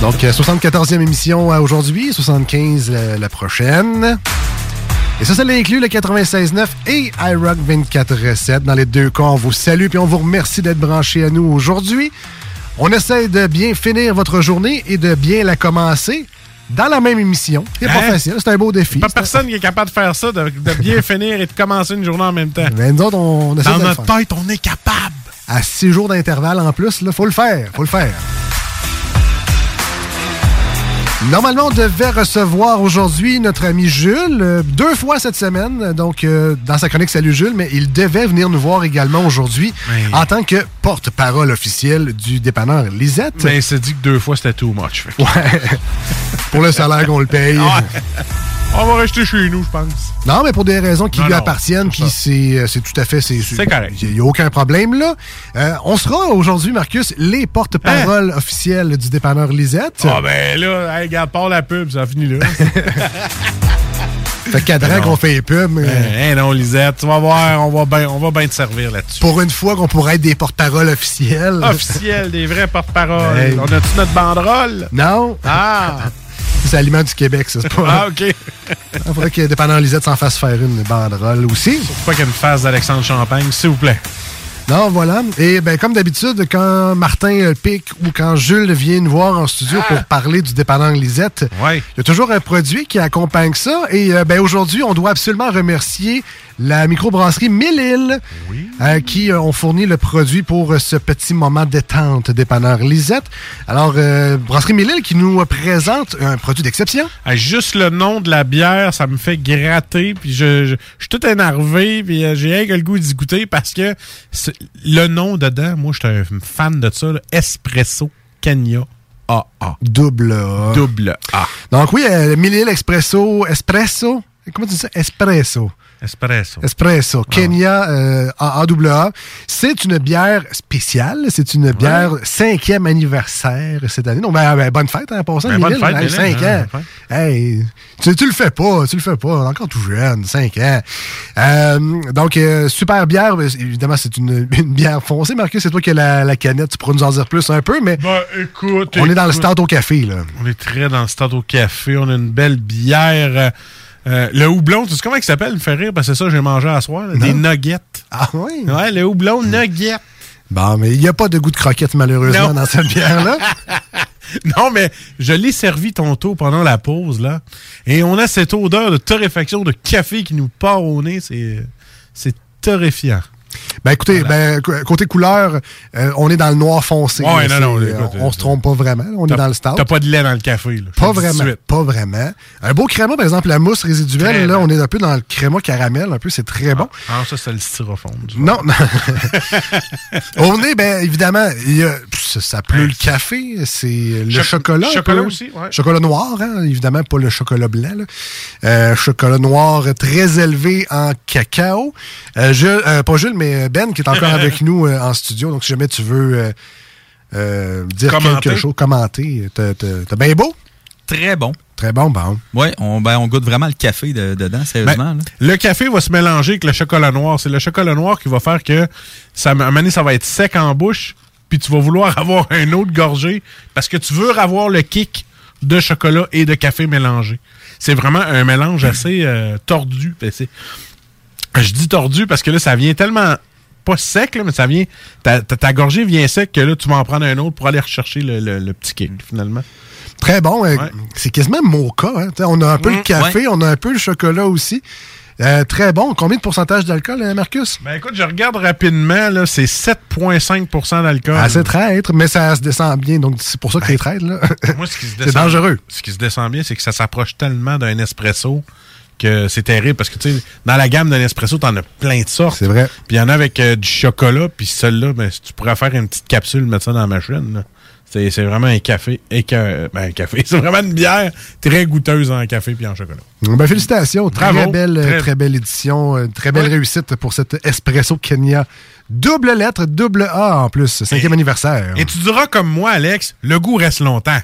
Donc, euh, 74e émission euh, aujourd'hui, 75 la, la prochaine. Et ça, ça l'inclut le 96.9 et iRock 24.7. Dans les deux cas, on vous salue et on vous remercie d'être branchés à nous aujourd'hui. On essaie de bien finir votre journée et de bien la commencer dans la même émission. C'est pas Hein? facile, c'est un beau défi. Pas personne qui est capable de faire ça, de, de bien finir et de commencer une journée en même temps. Mais nous autres, on, on essaie Dans de le notre faire. tête, on est capable. À six jours d'intervalle en plus, il faut le faire, faut le faire. Normalement, on devait recevoir aujourd'hui notre ami Jules, euh, deux fois cette semaine, donc euh, dans sa chronique Salut Jules, mais il devait venir nous voir également aujourd'hui en tant que porte-parole officielle du dépanneur Lisette. Mais il s'est dit que deux fois, c'était too much. Ouais. Pour le salaire qu'on le paye. Ouais. On va rester chez nous, je pense. Non, mais pour des raisons qui Non, lui non, appartiennent, puis c'est euh, c'est tout à fait... C'est correct. Il n'y a aucun problème, là. Euh, on sera aujourd'hui, Marcus, les porte-parole officiels du dépanneur Lisette. Ah ben là, hey, regarde, part la pub, ça a fini là. Fait Non. qu'on fait les pubs. mais Eh non, Lisette, tu vas voir, on va bien on va bien te servir là-dessus. Pour une fois qu'on pourrait être des porte-parole officiels. Officiel, des vrais porte-paroles. Hey. On a-tu notre banderole? Non. Ah! C'est Aliment du Québec, ça. c'est pas- Ah, OK. Il faudrait que dépanneur Lisette s'en fasse faire une banderole aussi. Pas y ait une phase d'Alexandre Champagne, s'il vous plaît. Non, voilà. Et ben comme d'habitude, quand Martin euh, pique ou quand Jules vient nous voir en studio pour parler du dépanneur Lisette, il y a toujours un produit qui accompagne ça. Et euh, ben aujourd'hui, on doit absolument remercier la microbrasserie Mille-Îles euh, qui euh, ont fourni le produit pour euh, ce petit moment détente dépanneur Lisette. Alors, euh, brasserie Mille-Îles qui nous présente un produit d'exception. Ah, juste le nom de la bière, ça me fait gratter, puis je, je, je suis tout énervé, puis j'ai rien que le goût d'y goûter parce que le nom dedans, moi, je suis un fan de ça. là. Espresso Kenya AA. Double A. Double A. Donc oui, euh, Millil Expresso, Espresso. Comment tu dis ça? Espresso. Espresso. Espresso. Kenya euh, AAA. C'est une bière spéciale. C'est une bière cinquième anniversaire cette année. Ben, ben, bonne fête en passant. Ben, bonne fête, Hey, Millil, cinq hein, ans. Hey, tu, tu le fais pas. Tu le fais pas. On est encore tout jeune. 5 ans. Euh, donc, euh, super bière. Ben, Évidemment, c'est une, une bière foncée. Marcus, c'est toi qui as la, la canette. Tu pourras nous en dire plus un peu, mais Ben, écoute. on est dans le stade au café. Là. On est très dans le stade au café. On a une belle bière. Euh, le houblon, tu sais comment il s'appelle? Il me fait rire parce que c'est ça que j'ai mangé à soir. là, Des nuggets. Ah oui? Ouais, le houblon nugget. Bon, mais il n'y a pas de goût de croquette, malheureusement, Non. dans cette bière-là. Non, mais je l'ai servi tantôt pendant la pause, là. Et on a cette odeur de torréfaction de café qui nous part au nez. C'est, c'est torréfiant. Ben écoutez, ben, côté couleur, euh, on est dans le noir foncé. Ouais, là, non, non, c'est- écoute, on, on se trompe pas vraiment. On est dans le stade. T'as pas de lait dans le café, là. Pas vraiment, pas vraiment. Un beau créma, par exemple, la mousse résiduelle, Très là, on est un peu dans le créma caramel, un peu, c'est très bon. Ah, ça, c'est le styrofoam. Non, non. Au nez, ben évidemment, il y a, ça, ça pleut le café, c'est le Choc- chocolat. chocolat aussi, ouais. Chocolat noir, hein, évidemment, pas le chocolat blanc. là. Euh, chocolat noir très élevé en cacao. Euh, Jules- euh, pas Jules, mais Ben qui est encore avec nous euh, en studio. Donc, si jamais tu veux euh, euh, dire Commenter. quelque chose, commenter, t'as bien beau? Très bon. Très bon, bon. Oui, on, ben, on goûte vraiment le café de- dedans, sérieusement. Ben, là. le café va se mélanger avec le chocolat noir. C'est le chocolat noir qui va faire que ça, à un moment donné, ça va être sec en bouche, puis tu vas vouloir avoir un autre gorgée parce que tu veux avoir le kick de chocolat et de café mélangé. C'est vraiment un mélange assez euh, tordu. Ben, c'est- Je dis tordu parce que là, ça vient tellement pas sec, là, mais ça vient. Ta, ta- ta gorgée vient sec que là, tu vas en prendre un autre pour aller rechercher le, le- le petit kick, finalement. Très bon. euh, C'est quasiment mocha. Hein. On a un peu le café, on a un peu le chocolat aussi. Euh, très bon. Combien de pourcentage d'alcool, euh, Marcus? Ben écoute, je regarde rapidement, là, c'est 7,5% d'alcool. Ah, c'est traître, mais ça se descend bien, donc c'est pour ça qu'il est traître. Là. Moi, ce qui se c'est descend- dangereux. Ce qui se descend bien, c'est que ça s'approche tellement d'un espresso que c'est terrible parce que tu sais, dans la gamme d'un espresso, t'en as plein de sortes. C'est vrai. Puis il y en a avec euh, du chocolat, puis celle-là, ben, si tu pourrais faire une petite capsule, mettre ça dans la machine. C'est vraiment un café. Et que, ben, un café. C'est vraiment une bière très goûteuse en café puis en chocolat. Ben, félicitations. Très Bravo. belle, euh, Très- très belle édition. euh, Très belle réussite pour cet Espresso Kenya. Double lettre, double A en plus. Cinquième anniversaire. Et tu diras comme moi, Alex, le goût reste longtemps.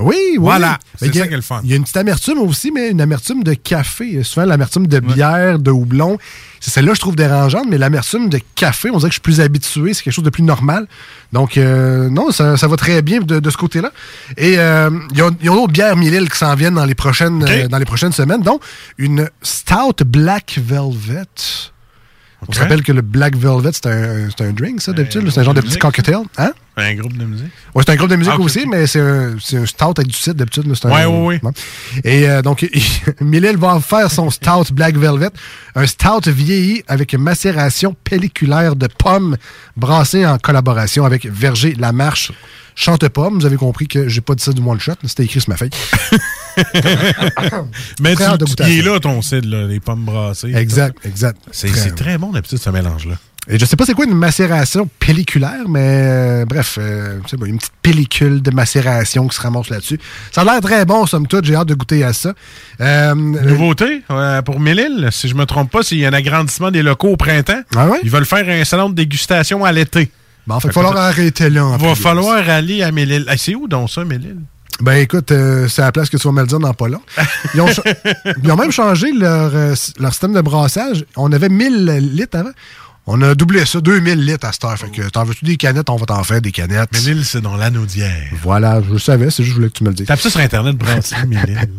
Oui, oui. Voilà. C'est il y a- ça qui est le fun. Il y a une petite amertume aussi, mais une amertume de café. Souvent, l'amertume de bière, de houblon, c'est celle-là que je trouve dérangeante, mais l'amertume de café, on dirait que je suis plus habitué, c'est quelque chose de plus normal. Donc, euh, non, ça, ça va très bien de, de ce côté-là. Et euh, il y a, il y a d'autres bières Millil qui s'en viennent dans les, prochaines, euh, dans les prochaines semaines, dont une Stout Black Velvet. On se rappelle que le Black Velvet, c'est un, un drink, ça, d'habitude? là. C'est un genre de petit cocktail. Hein? Un groupe de musique. Ouais, c'est un groupe de musique Ah, aussi, mais c'est un, c'est un stout avec du cidre d'habitude. c'est un- Ouais, ouais, ouais. Bon. Et euh, donc, Millil va faire son stout Black Velvet, un stout vieilli avec macération pelliculaire de pommes brassées en collaboration avec Verger Lamarche Chante Pomme. Vous avez compris que j'ai pas dit ça du one shot, c'était écrit sur ma feuille. Mais tu, de tu- il est là, ton cidre, là, les pommes brassées. Exact, exact. C'est Très- très bon, d'habitude, ce mélange-là. Et je sais pas c'est quoi une macération pelliculaire, mais euh, bref, euh, bon, une petite pellicule de macération qui se ramasse là-dessus. Ça a l'air très bon, somme toute. J'ai hâte de goûter à ça. Euh, Nouveauté euh, pour Mélile, si je me trompe pas, s'il y a un agrandissement des locaux au printemps. Ah ouais? Ils veulent faire un salon de dégustation à l'été. Bon, qu'il va falloir arrêter là. Il va falloir aller à Mélile. Ah, c'est où donc ça, Mélile? Ben écoute, euh, c'est à la place que tu vas me le dire dans pas long. Ils ont, ils ont même changé leur, euh, leur système de brassage. On avait 1000 litres avant. On a doublé ça, 2000 litres à cette heure. Fait que t'en veux-tu des canettes, on va t'en faire des canettes. Mélile, c'est dans l'anaudière. Voilà, je le savais, c'est juste que je voulais que tu me le dises. Tape ça sur Internet, brasserie Mélile.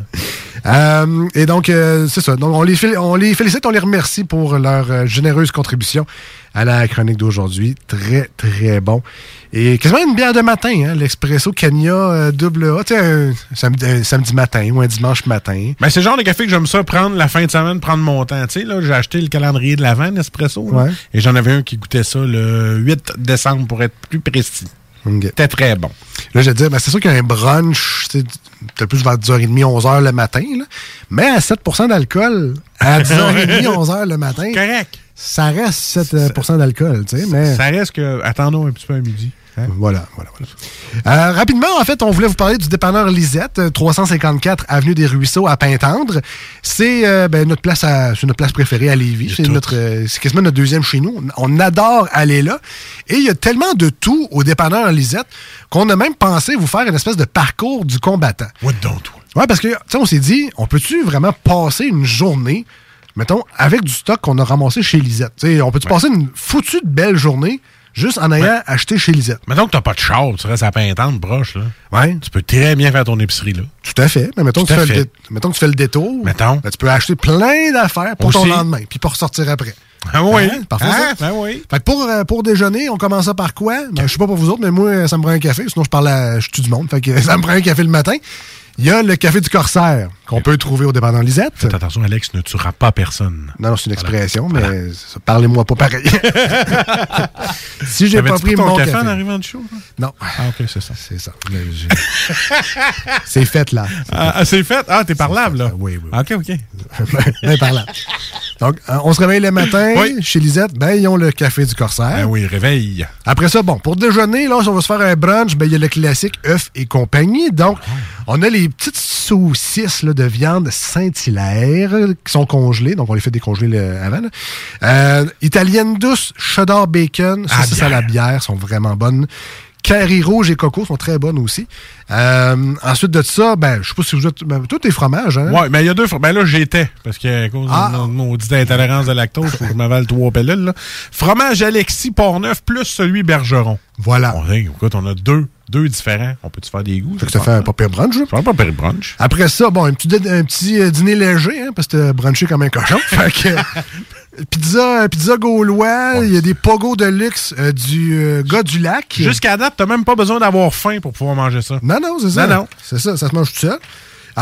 Euh, et donc, euh, c'est ça. Donc, on les, on les félicite, on les remercie pour leur euh, généreuse contribution à la chronique d'aujourd'hui. Très, très bon. Et quasiment une bière de matin, hein, l'Expresso Kenya euh, double A. Tu sais, un samedi, un samedi matin ou un dimanche matin. Ben, c'est le genre de café que j'aime ça prendre la fin de semaine, prendre mon temps. Tu sais, là, j'ai acheté le calendrier de l'avant, Nespresso. là, Ouais. Et j'en avais un qui goûtait ça le 8 décembre pour être plus précis. C'était très bon. Là, je vais te dire, ben, c'est sûr qu'un brunch, tu sais, peut-être plus vers 10h30, 11h le matin, là. mais à 7% d'alcool, à 10h30, 11h le matin, Correct. ça reste 7% d'alcool, tu sais, mais... Ça reste que. Attendons un petit peu à midi. Hein? Voilà, voilà, voilà. Euh, rapidement, en fait, on voulait vous parler du dépanneur Lisette, euh, 354 Avenue des Ruisseaux à Pintendre. C'est euh, ben, notre place à, c'est notre place préférée à Lévis. C'est notre, euh, c'est quasiment notre deuxième chez nous. On adore aller là. Et il y a tellement de tout au dépanneur Lisette qu'on a même pensé vous faire une espèce de parcours du combattant. What don't, toi? Ouais, parce que, tu sais, on s'est dit, on peut-tu vraiment passer une journée, mettons, avec du stock qu'on a ramassé chez Lisette? On peut-tu passer une foutue de belle journée juste en ayant acheté chez Lisette? Mettons que t'as pas de char, tu restes à Pintante, proche, là. Ouais. Tu peux très bien faire ton épicerie, là. Tout à fait. Mais mettons, que tu, fais le fait. dé- mettons que tu fais le détour. Mettons. ben, tu peux acheter plein d'affaires pour ton lendemain, puis pour ressortir après. Ah oui. Hein? Parfait, Ah, ça? ben oui. Fait que pour, euh, pour déjeuner, on commence ça par quoi? Ben, je sais pas pour vous autres, mais moi, ça me prend un café. Sinon, je parle à, je tue du monde. Fait que ça me prend un café le matin. Il y a le café du Corsaire qu'on peut trouver au dépanneur Lisette. Faites attention, Alex ne tuera pas personne. Non, non, c'est une expression, mais parlez-moi pas pareil. si j'ai pas pris mon café café. en arrivant du show? Non. Ah, ok, c'est ça. C'est ça. C'est fait, là. Ah, ah, c'est fait? Ah, t'es parlable, là? Oui, oui. Ok, ok. Bien parlant. Donc, euh, on se réveille le matin chez Lisette, ben, ils ont le café du Corsaire. Ben oui, réveil. Après ça, bon, pour déjeuner, là, si on va se faire un brunch, ben, il y a le classique œufs et compagnie. Donc, on a les petites saucisses là, de viande Saint-Hilaire qui sont congelées. Donc, on les fait décongeler le- avant. Euh, italienne douce, cheddar bacon, Ah, saucisses à la bière sont vraiment bonnes. Carré rouge et coco sont très bonnes aussi. Euh, ensuite de ça, ben, je sais pas si vous êtes. Ben, tout est fromage, hein? Ouais, mais il y a deux fois. Ben là, j'étais. Parce que, à cause Ah. de mon maudite intolérance de lactose, faut que je m'avale trois pilules, là. Fromage Alexis Portneuf plus celui Bergeron. Voilà. On, écoute, on a deux, deux différents. On peut-tu faire des goûts? Fait que ça fait un papier brunch. là. Ça fait un papier brunch. Après ça, bon, un petit, dé- un petit euh, dîner léger, hein, parce que brunché comme un cochon. fait que, pizza, pizza gaulois, il y a des pogos de luxe euh, du euh, gars du lac. Jusqu'à date, t'as même pas besoin d'avoir faim pour pouvoir manger ça. Non, non, c'est ça. Non, non. C'est ça, ça se mange tout seul.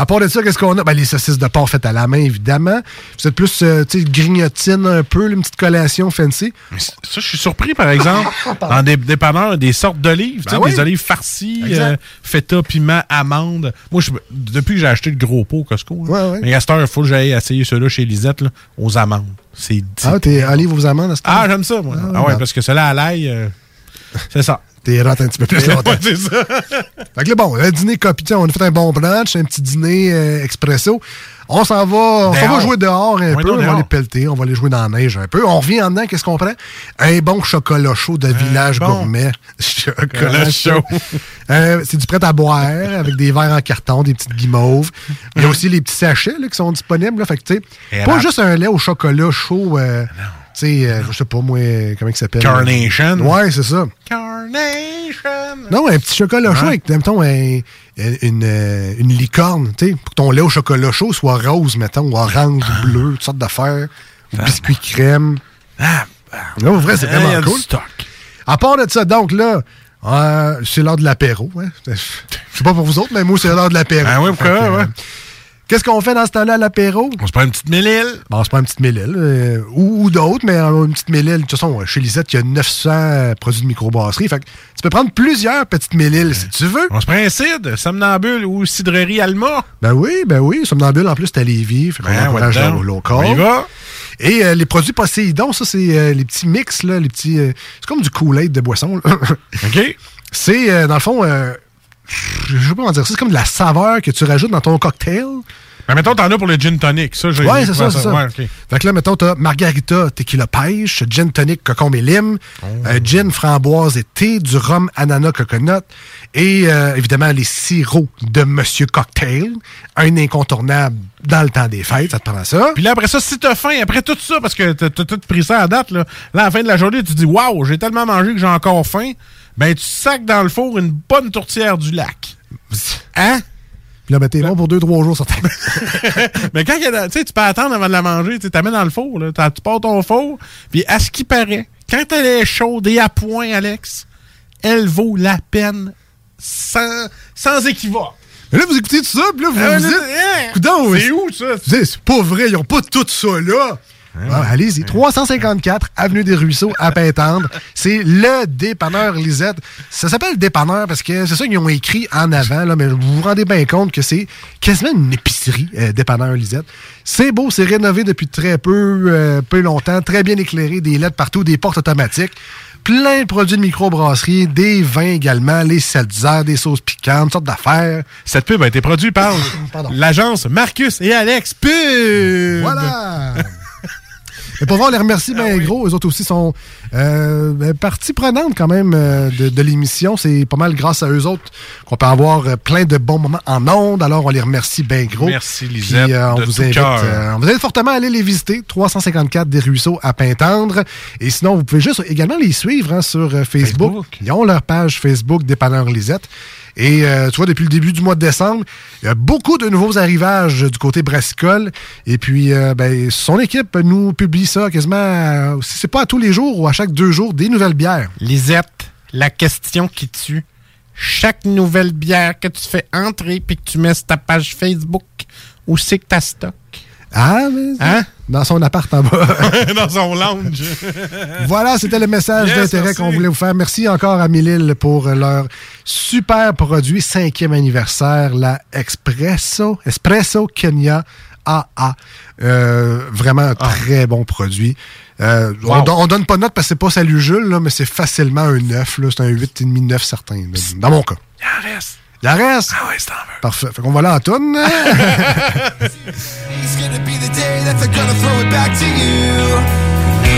À part de ça, qu'est-ce qu'on a? Ben, les saucisses de porc faites à la main, évidemment. Vous êtes plus, euh, tu sais, grignotine un peu, une petite collation fancy. Ça, je suis surpris, par exemple, dans des dépanneurs, des sortes d'olives, Ben oui. des olives farcies, euh, feta, piment, amande. Moi, je- depuis que j'ai acheté le gros pot au Costco, là, Ouais, ouais. mais à cette heure, il faut que j'aille essayer ceux-là chez Lisette, là, aux amandes. C'est Ah, t'es olive aux amandes à ce Ah, j'aime ça, moi. Ah, Ah, ouais, ben. parce que cela à l'ail, euh, c'est ça. T'es rate un petit peu plus longtemps. Ouais, c'est ça. Fait que là, bon, le dîner copié, on a fait un bon brunch, un petit dîner euh, expresso. On s'en va, on s'en va jouer dehors un peu, non, on va les pelleter, on va les jouer dans la neige un peu. On revient en dedans, qu'est-ce qu'on prend? Un bon chocolat chaud de village bon. gourmet. Chocolat chaud. Euh, c'est du prêt à boire avec des verres en carton, des petites guimauves. Il y a aussi les petits sachets là, qui sont disponibles. Là, fait que, tu sais, pas juste un lait au chocolat chaud, euh, tu sais, euh, je sais pas moi, comment il s'appelle? Carnation? Ouais, c'est ça. Carnation. Non, un petit chocolat chaud Ouais. avec, mettons, un- une, euh, une licorne, tu sais, pour que ton lait au chocolat chaud soit rose, mettons, ou orange, ou bleu, toutes sortes d'affaires, ou biscuit crème. Ah, Non, en vrai, c'est a vraiment cool. stock. À part de ça, donc là, euh, c'est l'heure de l'apéro. Hein. Je sais pas pour vous autres, mais moi, c'est l'heure de l'apéro. Ah oui, pourquoi, ouais. Qu'est-ce qu'on fait dans ce temps-là à l'apéro? On se prend une petite mélile. Bon, on se prend une petite mélile, euh, ou, ou d'autres, mais euh, une petite mélile. De toute façon, chez Lisette, il y a 900 euh, produits de microbrasserie. Fait que tu peux prendre plusieurs petites méliles si tu veux. On se prend un cidre, somnambule ou cidrerie Alma. Ben oui, ben oui. Somnambule, en plus, c'est à Lévis. Fait qu'on encourage ouais, dedans. au local. On y va. Et euh, les produits Poséidon, ça, c'est euh, les petits mix, là, les petits... c'est comme du Kool-Aid de boisson. là. OK. c'est, dans le fond, euh, je sais pas comment dire ça, c'est comme de la saveur que tu rajoutes dans ton cocktail. Mais mettons, t'en as pour le gin tonic. Ça, j'ai Ouais, c'est ça, c'est ça. Ouais. Fait que là, mettons, t'as margarita, tequila pêche, gin tonic, cocombe et lime, Oh. euh, gin framboise et thé, du rhum ananas coconut et euh, évidemment les sirops de Monsieur Cocktail, un incontournable dans le temps des fêtes, ça te prend ça. Puis là, après ça, si t'as faim, après tout ça, parce que t'as t'as tout pris ça à date, là, là, à la fin de la journée, tu dis Waouh, j'ai tellement mangé que j'ai encore faim. Ben, tu sacs dans le four une bonne tourtière du lac. Hein? Puis là, ben, t'es bon pour deux, trois jours, certainement. Mais quand il y a- tu sais, tu peux attendre avant de la manger, tu t'as mets dans le four, là, tu pars ton four, puis à ce qui paraît, quand elle est chaude et à point, Alex, elle vaut la peine sans, sans équivoque. Mais là, vous écoutez tout ça, puis là, vous Euh, vous dites, hein? C'est où, ça? C'est pas vrai, ils ont pas tout ça là. Ah, Allez-y, 354 Avenue des Ruisseaux à Pintendre. C'est le dépanneur Lisette. Ça s'appelle dépanneur parce que c'est ça qu'ils ont écrit en avant, là, mais vous vous rendez bien compte que c'est quasiment une épicerie, euh, dépanneur Lisette. C'est beau, c'est rénové depuis très peu, euh, peu longtemps, très bien éclairé, des LED partout, des portes automatiques. Plein de produits de microbrasserie, des vins également, les seltzers, des sauces piquantes, toutes sortes d'affaires. Cette pub a été produite par l'agence Marcus et Alex Pub. Voilà! Mais pour voir, on les remercie bien gros. Eux autres aussi sont euh, ben, partie prenante quand même euh, de, de l'émission. C'est pas mal grâce à eux autres qu'on peut avoir euh, plein de bons moments en ondes. Alors, on les remercie bien gros. Merci, Lisette, Puis, euh, on, de vous tout invite, euh, on vous invite fortement à aller les visiter. 354 des Ruisseaux à Pintendre. Et sinon, vous pouvez juste également les suivre hein, sur euh, Facebook. Ils ont leur page Facebook Dépanneur Lisette. Et euh, tu vois, depuis le début du mois de décembre, il y a beaucoup de nouveaux arrivages du côté brassicole. Et puis, euh, ben, son équipe nous publie ça quasiment, euh, si c'est pas à tous les jours ou à chaque deux jours, des nouvelles bières. Lisette, la question qui tue. Chaque nouvelle bière que tu fais entrer puis que tu mets sur ta page Facebook, où c'est que t'as stock? Ah, mais Hein? Dans son appart en bas. Dans son lounge. voilà, c'était le message Yes, d'intérêt qu'on voulait vous faire. Merci encore à Milil pour leur super produit, cinquième anniversaire, la Espresso, Espresso Kenya AA. Euh, vraiment un très bon produit. Euh, on, Ah. Wow. on donne pas de note parce que c'est pas salut Jules, là, mais c'est facilement un 9. là. C'est un 8,5, 9 certain. Dans mon cas. Il en reste. Il en reste? Ah ouais, c'est en Parfait. Fait qu'on va là en toune. It's gonna be the day that they're gonna throw it back to you.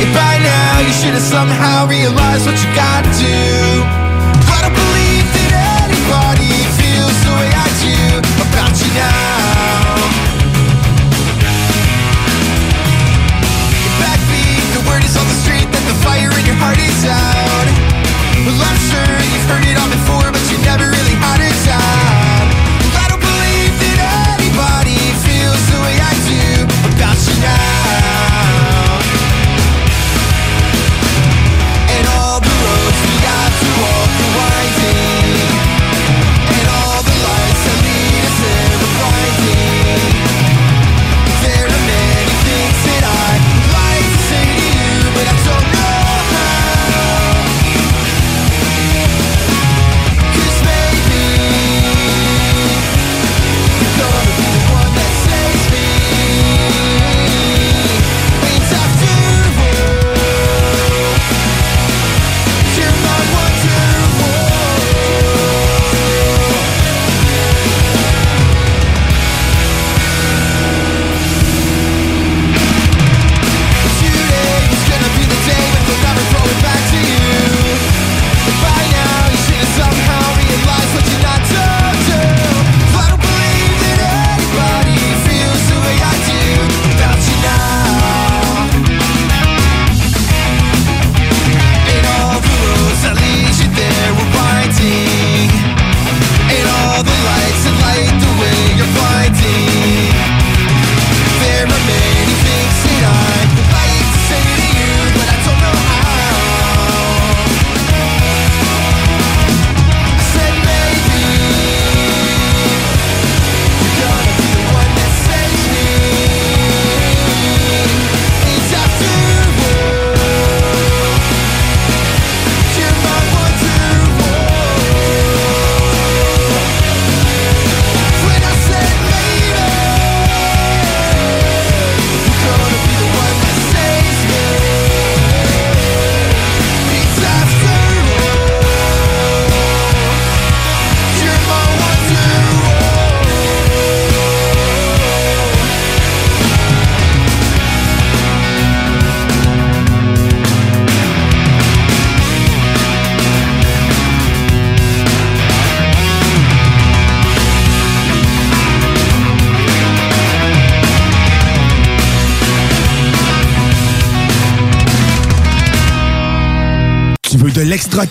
And by now, you should have somehow realized what you gotta do. I don't believe that anybody feels the way I do about you now. Backbeat, the word is on the street that the fire in your heart is out. Well, I'm sure you've heard it all before, but you never really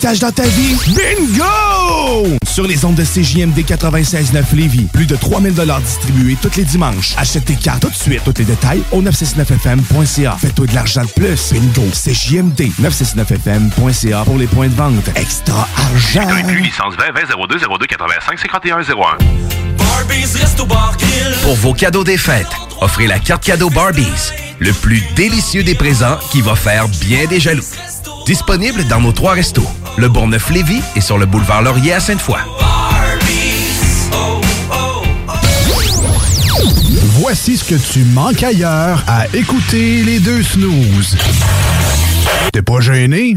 dans ta vie? Bingo! Sur les ondes de CJMD 96.9 Lévis, plus de 3000 distribués tous les dimanches. Achète tes cartes tout de suite. Tous les détails au 969FM.ca. Fais-toi de l'argent de plus. Bingo! CJMD 969FM.ca pour les points de vente. Extra argent! Inclus licence 20 20 02 02 85 51 01. Barbies Resto Bar Grill. Pour vos cadeaux des fêtes, offrez la carte cadeau Barbies. le plus délicieux des présents qui va faire bien des jaloux. Disponible dans nos trois restos, le Bourgneuf-Lévis et sur le boulevard Laurier à Sainte-Foy. Voici ce que tu manques ailleurs à écouter les deux snooze. T'es pas gêné?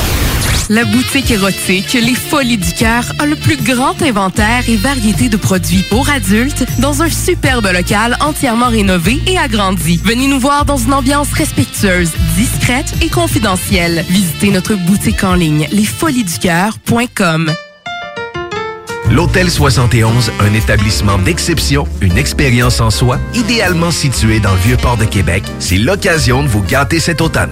La boutique érotique Les Folies du Cœur a le plus grand inventaire et variété de produits pour adultes dans un superbe local entièrement rénové et agrandi. Venez nous voir dans une ambiance respectueuse, discrète et confidentielle. Visitez notre boutique en ligne lesfoliesducoeur.com. L'Hôtel 71, un établissement d'exception, une expérience en soi, idéalement situé dans le Vieux-Port de Québec, c'est l'occasion de vous gâter cet automne.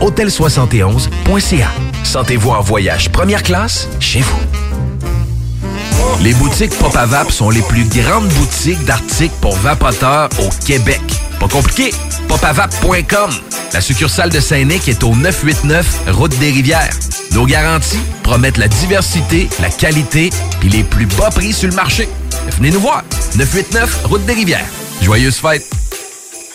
Hôtel71.ca. Sentez-vous en voyage première classe chez vous. Les boutiques Pop à Vap sont les plus grandes boutiques d'articles pour vapoteurs au Québec. Pas compliqué, popavap.com. La succursale de Saint-Nic est au 989 Route des Rivières. Nos garanties promettent la diversité, la qualité et les plus bas prix sur le marché. Venez nous voir. 989 Route des Rivières. Joyeuses fêtes.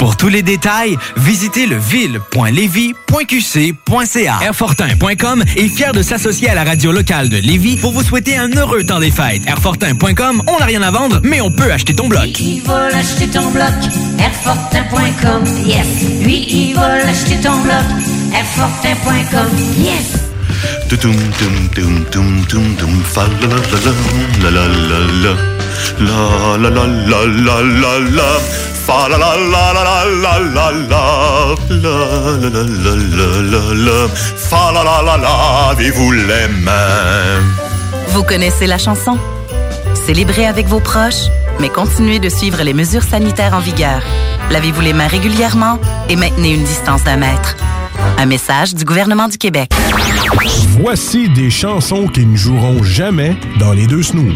Pour tous les détails, visitez leville.lévis.qc.ca. Airfortin.com est fier de s'associer à la radio locale de Lévis pour vous souhaiter un heureux temps des fêtes. Airfortin.com, on n'a rien à vendre, mais on peut acheter ton bloc. L'acheter ton bloc, Airfortin.com, yes. Lui, ton bloc, Airfortin.com, yes. Lavez-vous les mains Vous connaissez la chanson? Célébrez avec vos proches, mais continuez de suivre les mesures sanitaires en vigueur. Lavez-vous les mains régulièrement et maintenez une distance d'un mètre. Un message du gouvernement du Québec. Voici des chansons qui ne joueront jamais dans les deux snooze.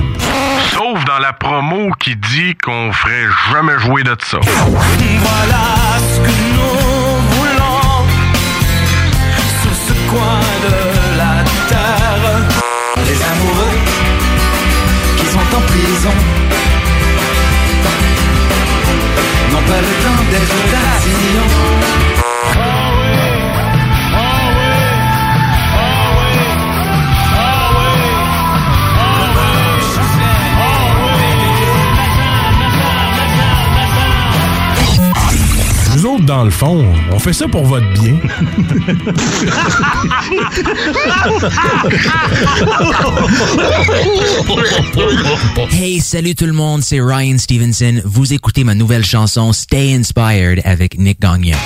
Sauf dans la promo qui dit qu'on ferait jamais jouer de ça. Voilà ce que nous voulons sur ce coin de la terre. Les amoureux qui sont en prison on fait ça pour votre bien. Hey, salut tout le monde, c'est Ryan Stevenson. Vous écoutez ma nouvelle chanson Stay Inspired avec Nick Gagnon.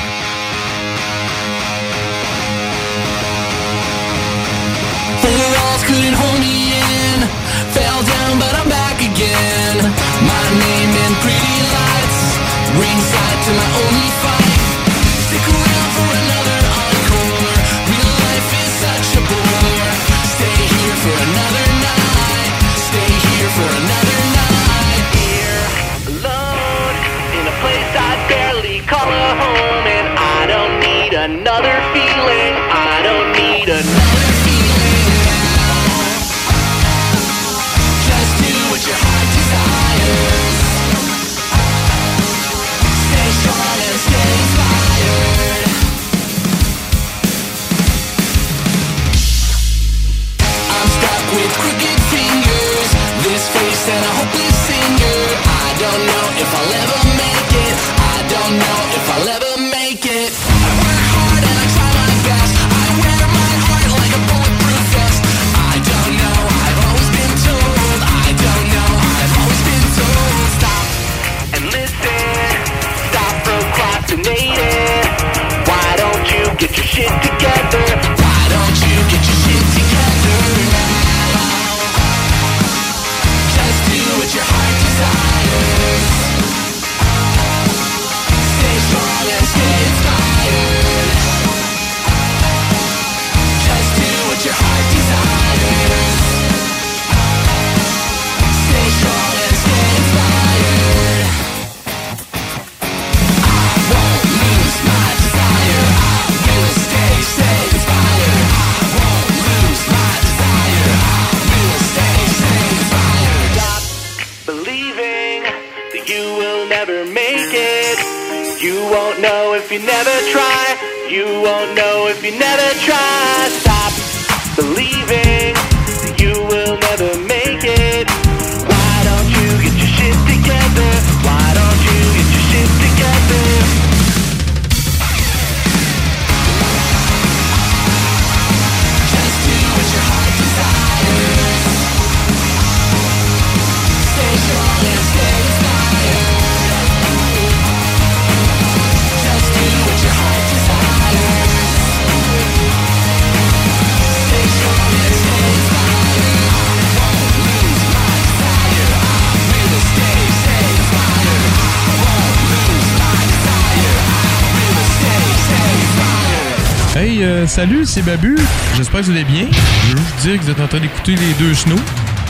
Salut, c'est Babu. J'espère que vous allez bien. Je veux juste dire que vous êtes en train d'écouter les deux snows.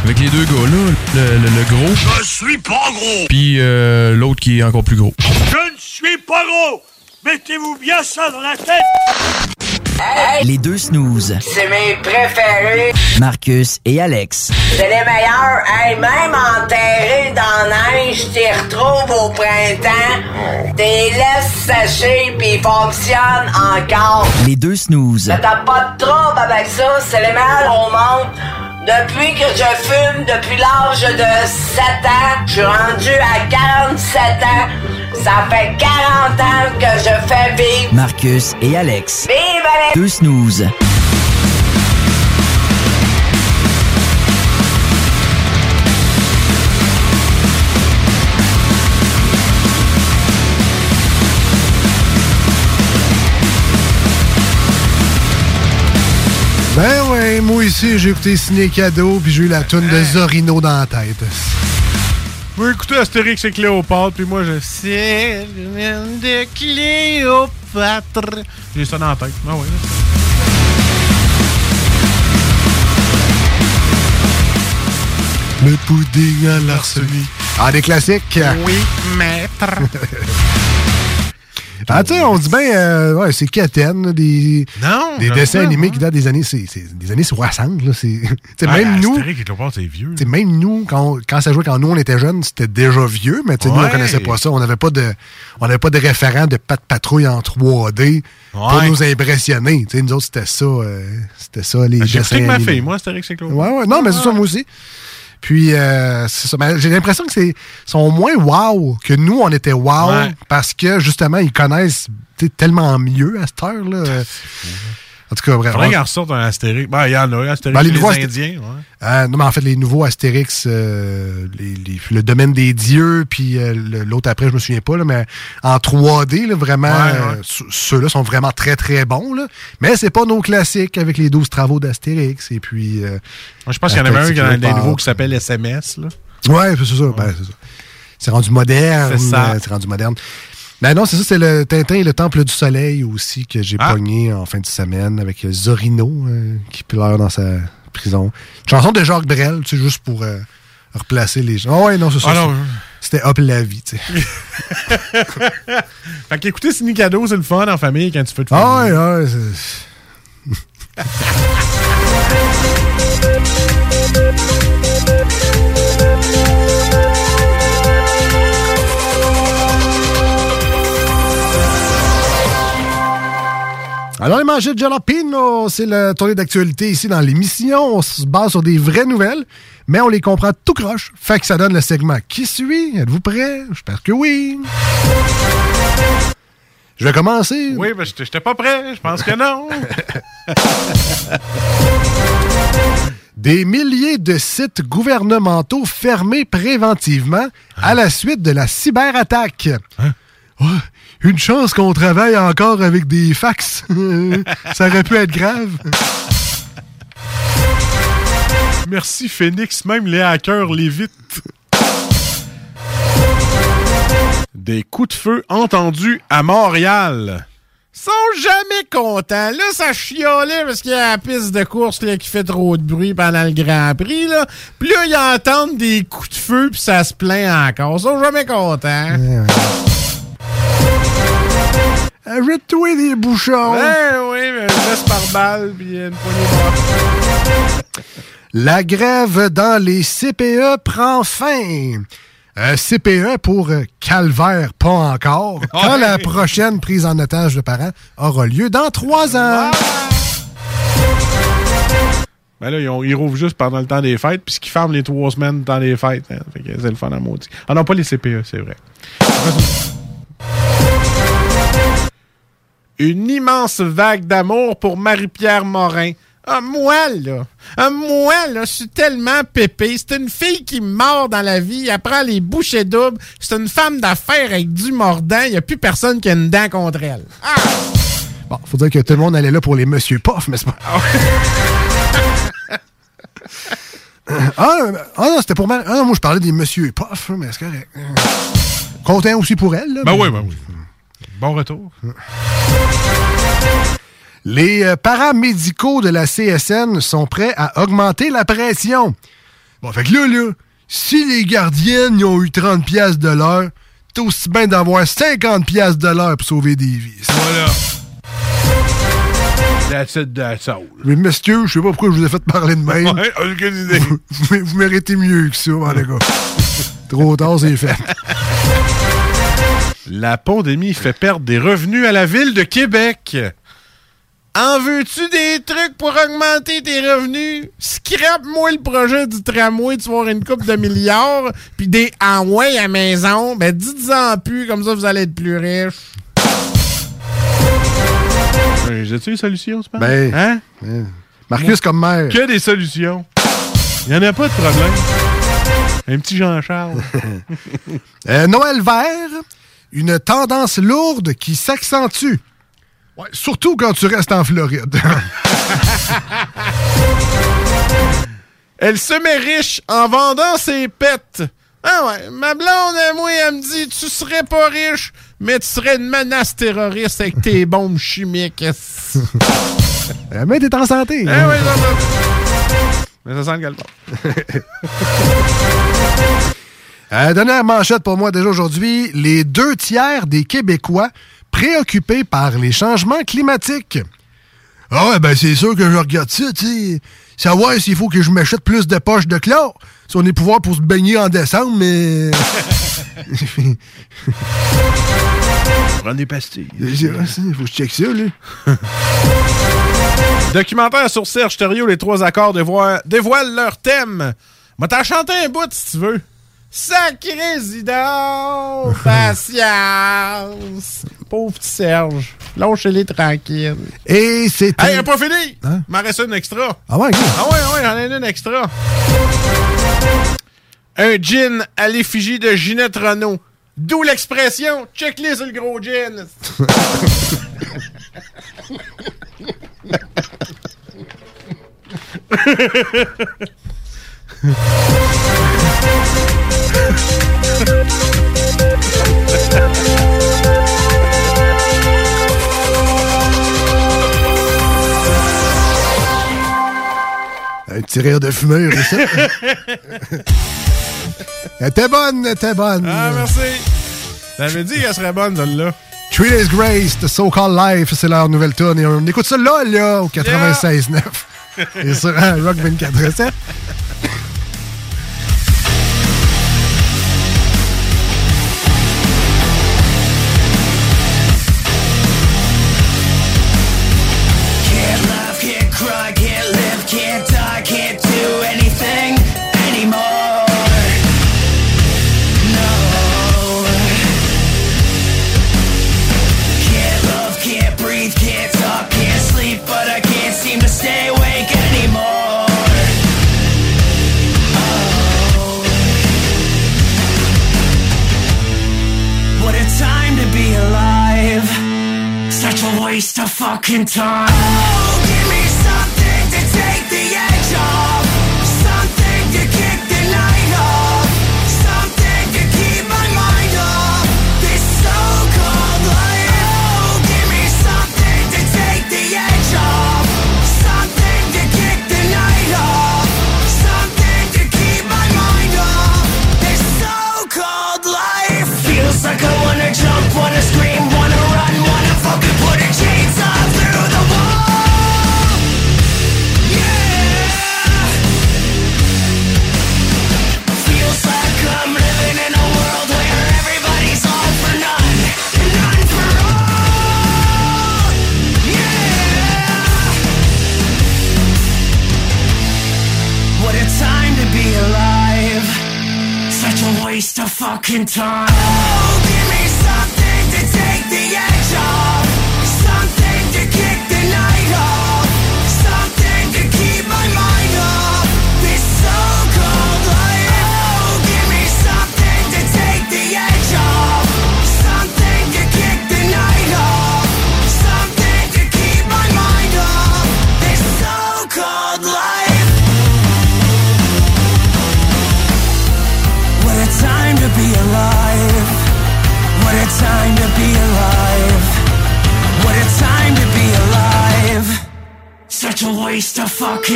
Avec les deux gars-là, le, le- le gros. Je suis pas gros. Puis euh, l'autre qui est encore plus gros. Je ne suis pas gros. Mettez-vous bien ça dans la tête. Les deux snooze. C'est mes préférés. Marcus et Alex. C'est les meilleurs. Hey, même enterrés dans la neige, t'y retrouves au printemps. T'es laisses sécher pis ils fonctionnent encore. Les deux snooze. Mais t'as pas de trouble avec ça. C'est les meilleurs au monde. Depuis que je fume, depuis l'âge de 7 ans, je suis rendu à 47 ans. Ça fait 40 ans que je fais vivre. Marcus et Alex. Vive les... Deux snooze. Ben moi ici, j'ai écouté Ciné Cadeau, puis j'ai eu la toune de Zorino dans la tête. Moi, écoutez Astérix et Cléopâtre, puis moi, je sais de Cléopâtre. J'ai ça dans la tête. Ah ouais. Le pudding à l'arsenic. Ah, des classiques? Oui, maître. Ah, tu sais, on dit bien, euh, ouais, c'est Katen, là, des, Non, des dessins animés qui datent des années, c'est, des années 60. Là, c'est, Ah, même nous, c'est vieux. même nous, quand, quand ça jouait quand nous on était jeunes, c'était déjà vieux, mais tu sais, nous on Ouais. connaissait pas ça. On n'avait pas de, on n'avait pas de référent de patte patrouille en 3D pour Ouais. nous impressionner. Tu sais, nous autres, c'était ça, euh, c'était ça, les dessins avec ma animés. fille, moi, Cléopâtre. Ouais, ouais, non, mais c'est ça, moi aussi. Puis, euh, c'est ça. Mais j'ai l'impression que c'est sont moins wow que nous, on était wow Ouais. parce que, justement, ils connaissent tellement mieux à cette heure-là. En tout cas, bref. Faudrait qu'il en ressorte un Astérix. Ben, il y en a, Astérix Ben, les les, nouveaux Asté- Indiens. ouais. Euh, non, mais en fait, les nouveaux Astérix, euh, les- les- le domaine des dieux, puis euh, l'autre après, je me souviens pas, là, mais en 3D, là, vraiment, Ouais, ouais. euh, ceux- ceux-là sont vraiment très, très bons. Là. Mais c'est pas nos classiques avec les 12 travaux d'Astérix. Et puis. euh, Moi, je pense qu'il y en avait un qui a des nouveaux qui s'appelle SMS. Là. Ouais, c'est ça. Ben, c'est rendu moderne. C'est ça. euh, C'est rendu moderne. Ben non, c'est ça, c'est le Tintin et le Temple du Soleil aussi que j'ai Ah. pogné en fin de semaine avec euh, Zorino euh, qui pleure dans sa prison. Une chanson de Jacques Brel, tu sais, juste pour euh, replacer les gens. Ah ouais, non, c'est ça. Ah C'était hop la vie, tu sais. Fait qu'écouter Cadeau, c'est le fun en famille quand tu fais de Ah ouais, ouais. les manchettes de Jalapino, c'est la tournée d'actualité ici dans l'émission. On se base sur des vraies nouvelles, mais on les comprend tout croche. Fait que ça donne le segment Qui suit? Êtes-vous prêts? J'espère que oui. Je vais commencer. Oui, ben, j'étais pas prêt. Je pense que non. Des milliers de sites gouvernementaux fermés préventivement à la suite de la cyberattaque. Ouais, une chance qu'on travaille encore avec des fax. Ça aurait pu être grave. Merci, Phoenix. Même les hackers l'évitent. Des coups de feu entendus à Montréal. sont jamais contents. Là, ça chiolait parce qu'il y a la piste de course là, qui fait trop de bruit pendant le Grand Prix. Là. Puis là, ils entendent des coups de feu puis ça se plaint encore. Ils sont jamais contents. Arrête-toi des bouchons. Ouais, oui, mais par balle puis une poignée de La grève dans les CPE prend fin. Euh, CPE pour calvaire, pas encore. Quand la prochaine prise en otage de parents aura lieu dans trois ans. Ben là, ils, ont- ils rouvrent juste pendant le temps des fêtes, puis ce qu'ils ferment les trois semaines dans les fêtes. hein. Fait que c'est le fun à maudit. Ah non, pas les CPE, c'est vrai. Une immense vague d'amour pour Marie-Pierre Morin. Ah, moi, là. Ah, moi, là, je suis tellement pépé. C'est une fille qui mord dans la vie. Elle prend les bouchées doubles. C'est une femme d'affaires avec du mordant. Il n'y a plus personne qui a une dent contre elle. Bon, faut dire que tout le monde allait là pour les Monsieur Poff, mais c'est pas. ah, euh, ah non, c'était pour mal. Ah non, moi je parlais des Monsieur Poff, mais c'est correct. Content aussi pour elle. Là, Ben mais- oui, ben oui. Bon retour. Les euh, paramédicaux de la CSN sont prêts à augmenter la pression. Bon, fait que là, là, si les gardiennes ils ont eu 30 pièces de l'heure, c'est aussi bien d'avoir 50 pièces de l'heure pour sauver des vies. Voilà. That's it, that's all. Mais monsieur, je sais pas pourquoi je vous ai fait parler de même. Ouais, aucune idée. Vous, vous- vous méritez mieux que ça, mon les gars. Trop tard, c'est fait. La pandémie fait perdre des revenus à la ville de Québec. En veux-tu des trucs pour augmenter tes revenus? Scrape-moi le projet du tramway, tu vas avoir une coupe de milliards, puis des envois à maison. Ben, dites-en plus, comme ça vous allez être plus riche. J'ai-tu une solution, tu penses? Ben, Hein? ben, Marcus comme maire. Que des solutions. Il n'y en a pas de problème. Un petit Jean-Charles. Euh, Noël vert, une tendance lourde qui s'accentue. Ouais, surtout quand tu restes en Floride. Elle se met riche en vendant ses pets. Ah ouais, ma blonde, moi, elle me dit, tu serais pas riche, mais tu serais une menace terroriste avec tes bombes chimiques. Euh, mais t'es en santé. Eh oui, non. Mais ça sent le. Euh, dernière manchette pour moi déjà aujourd'hui. Les deux tiers des Québécois préoccupés par les changements climatiques. Ah ouais, ben c'est sûr que je regarde ça, tu sais. Savoir s'il faut que je m'achète plus de poches de chlore. Si on est pouvoir pour se baigner en décembre, mais... Prends des pastilles. Il faut que je check ça, là. Documentaire sur Serge Thériault, les trois accords dévoilent, dévoilent leur thème. Moi, t'as chanté un bout si tu veux. Sacré Zidane, patience. Pauvre petit Serge. Lâchez-les tranquille. Et c'est... Hey, il a pas fini! M'en reste une extra. Ah ouais, Ah ouais, ouais, j'en ai une extra. Un gin à l'effigie de Ginette Renault. D'où l'expression check-les sur le gros gin. Un petit rire de fumeur, ça? Elle était bonne, elle était bonne. Ah, merci. T'avais dit qu'elle serait bonne, celle-là. Three Days Grace, The So-Called Life, c'est leur nouvelle tune. Et on écoute ça là, là, au 96.9. Et sur un Rock 24.7. Can't fucking time. in time.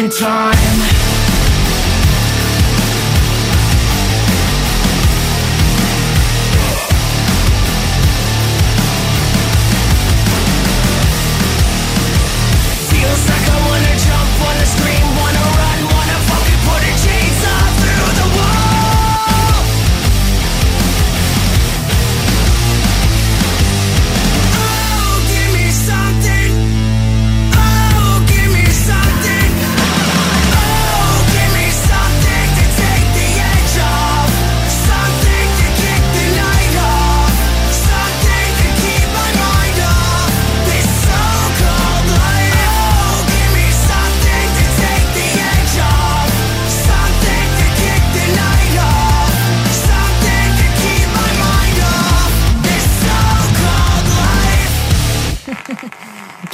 in time.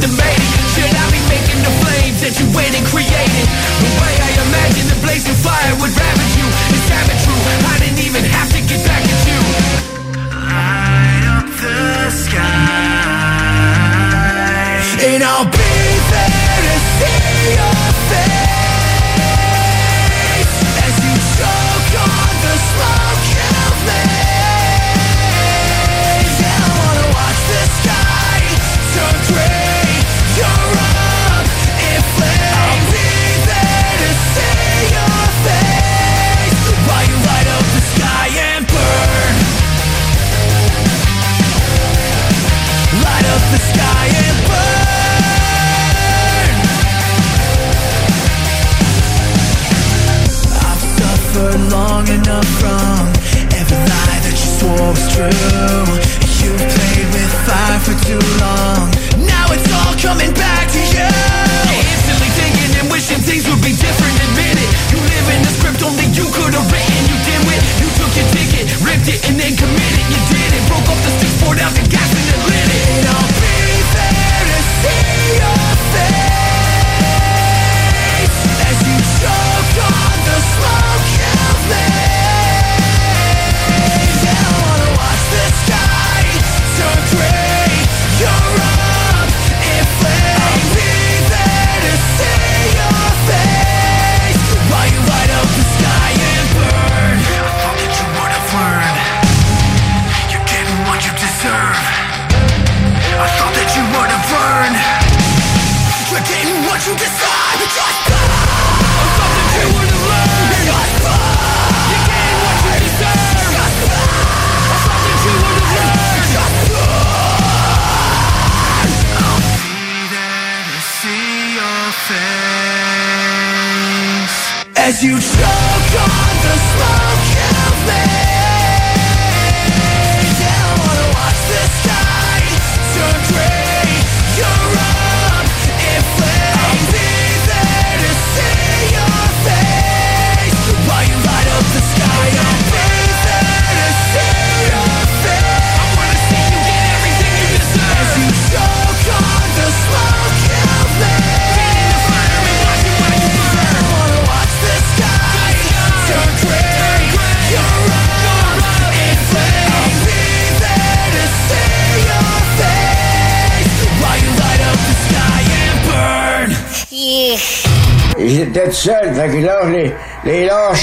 debating Should I be making the flames that you went and created? The way I imagine the blazing fire would ravage you. Is that true? I didn't even have to get back at you. Light up the sky. And I'll be there to see your face.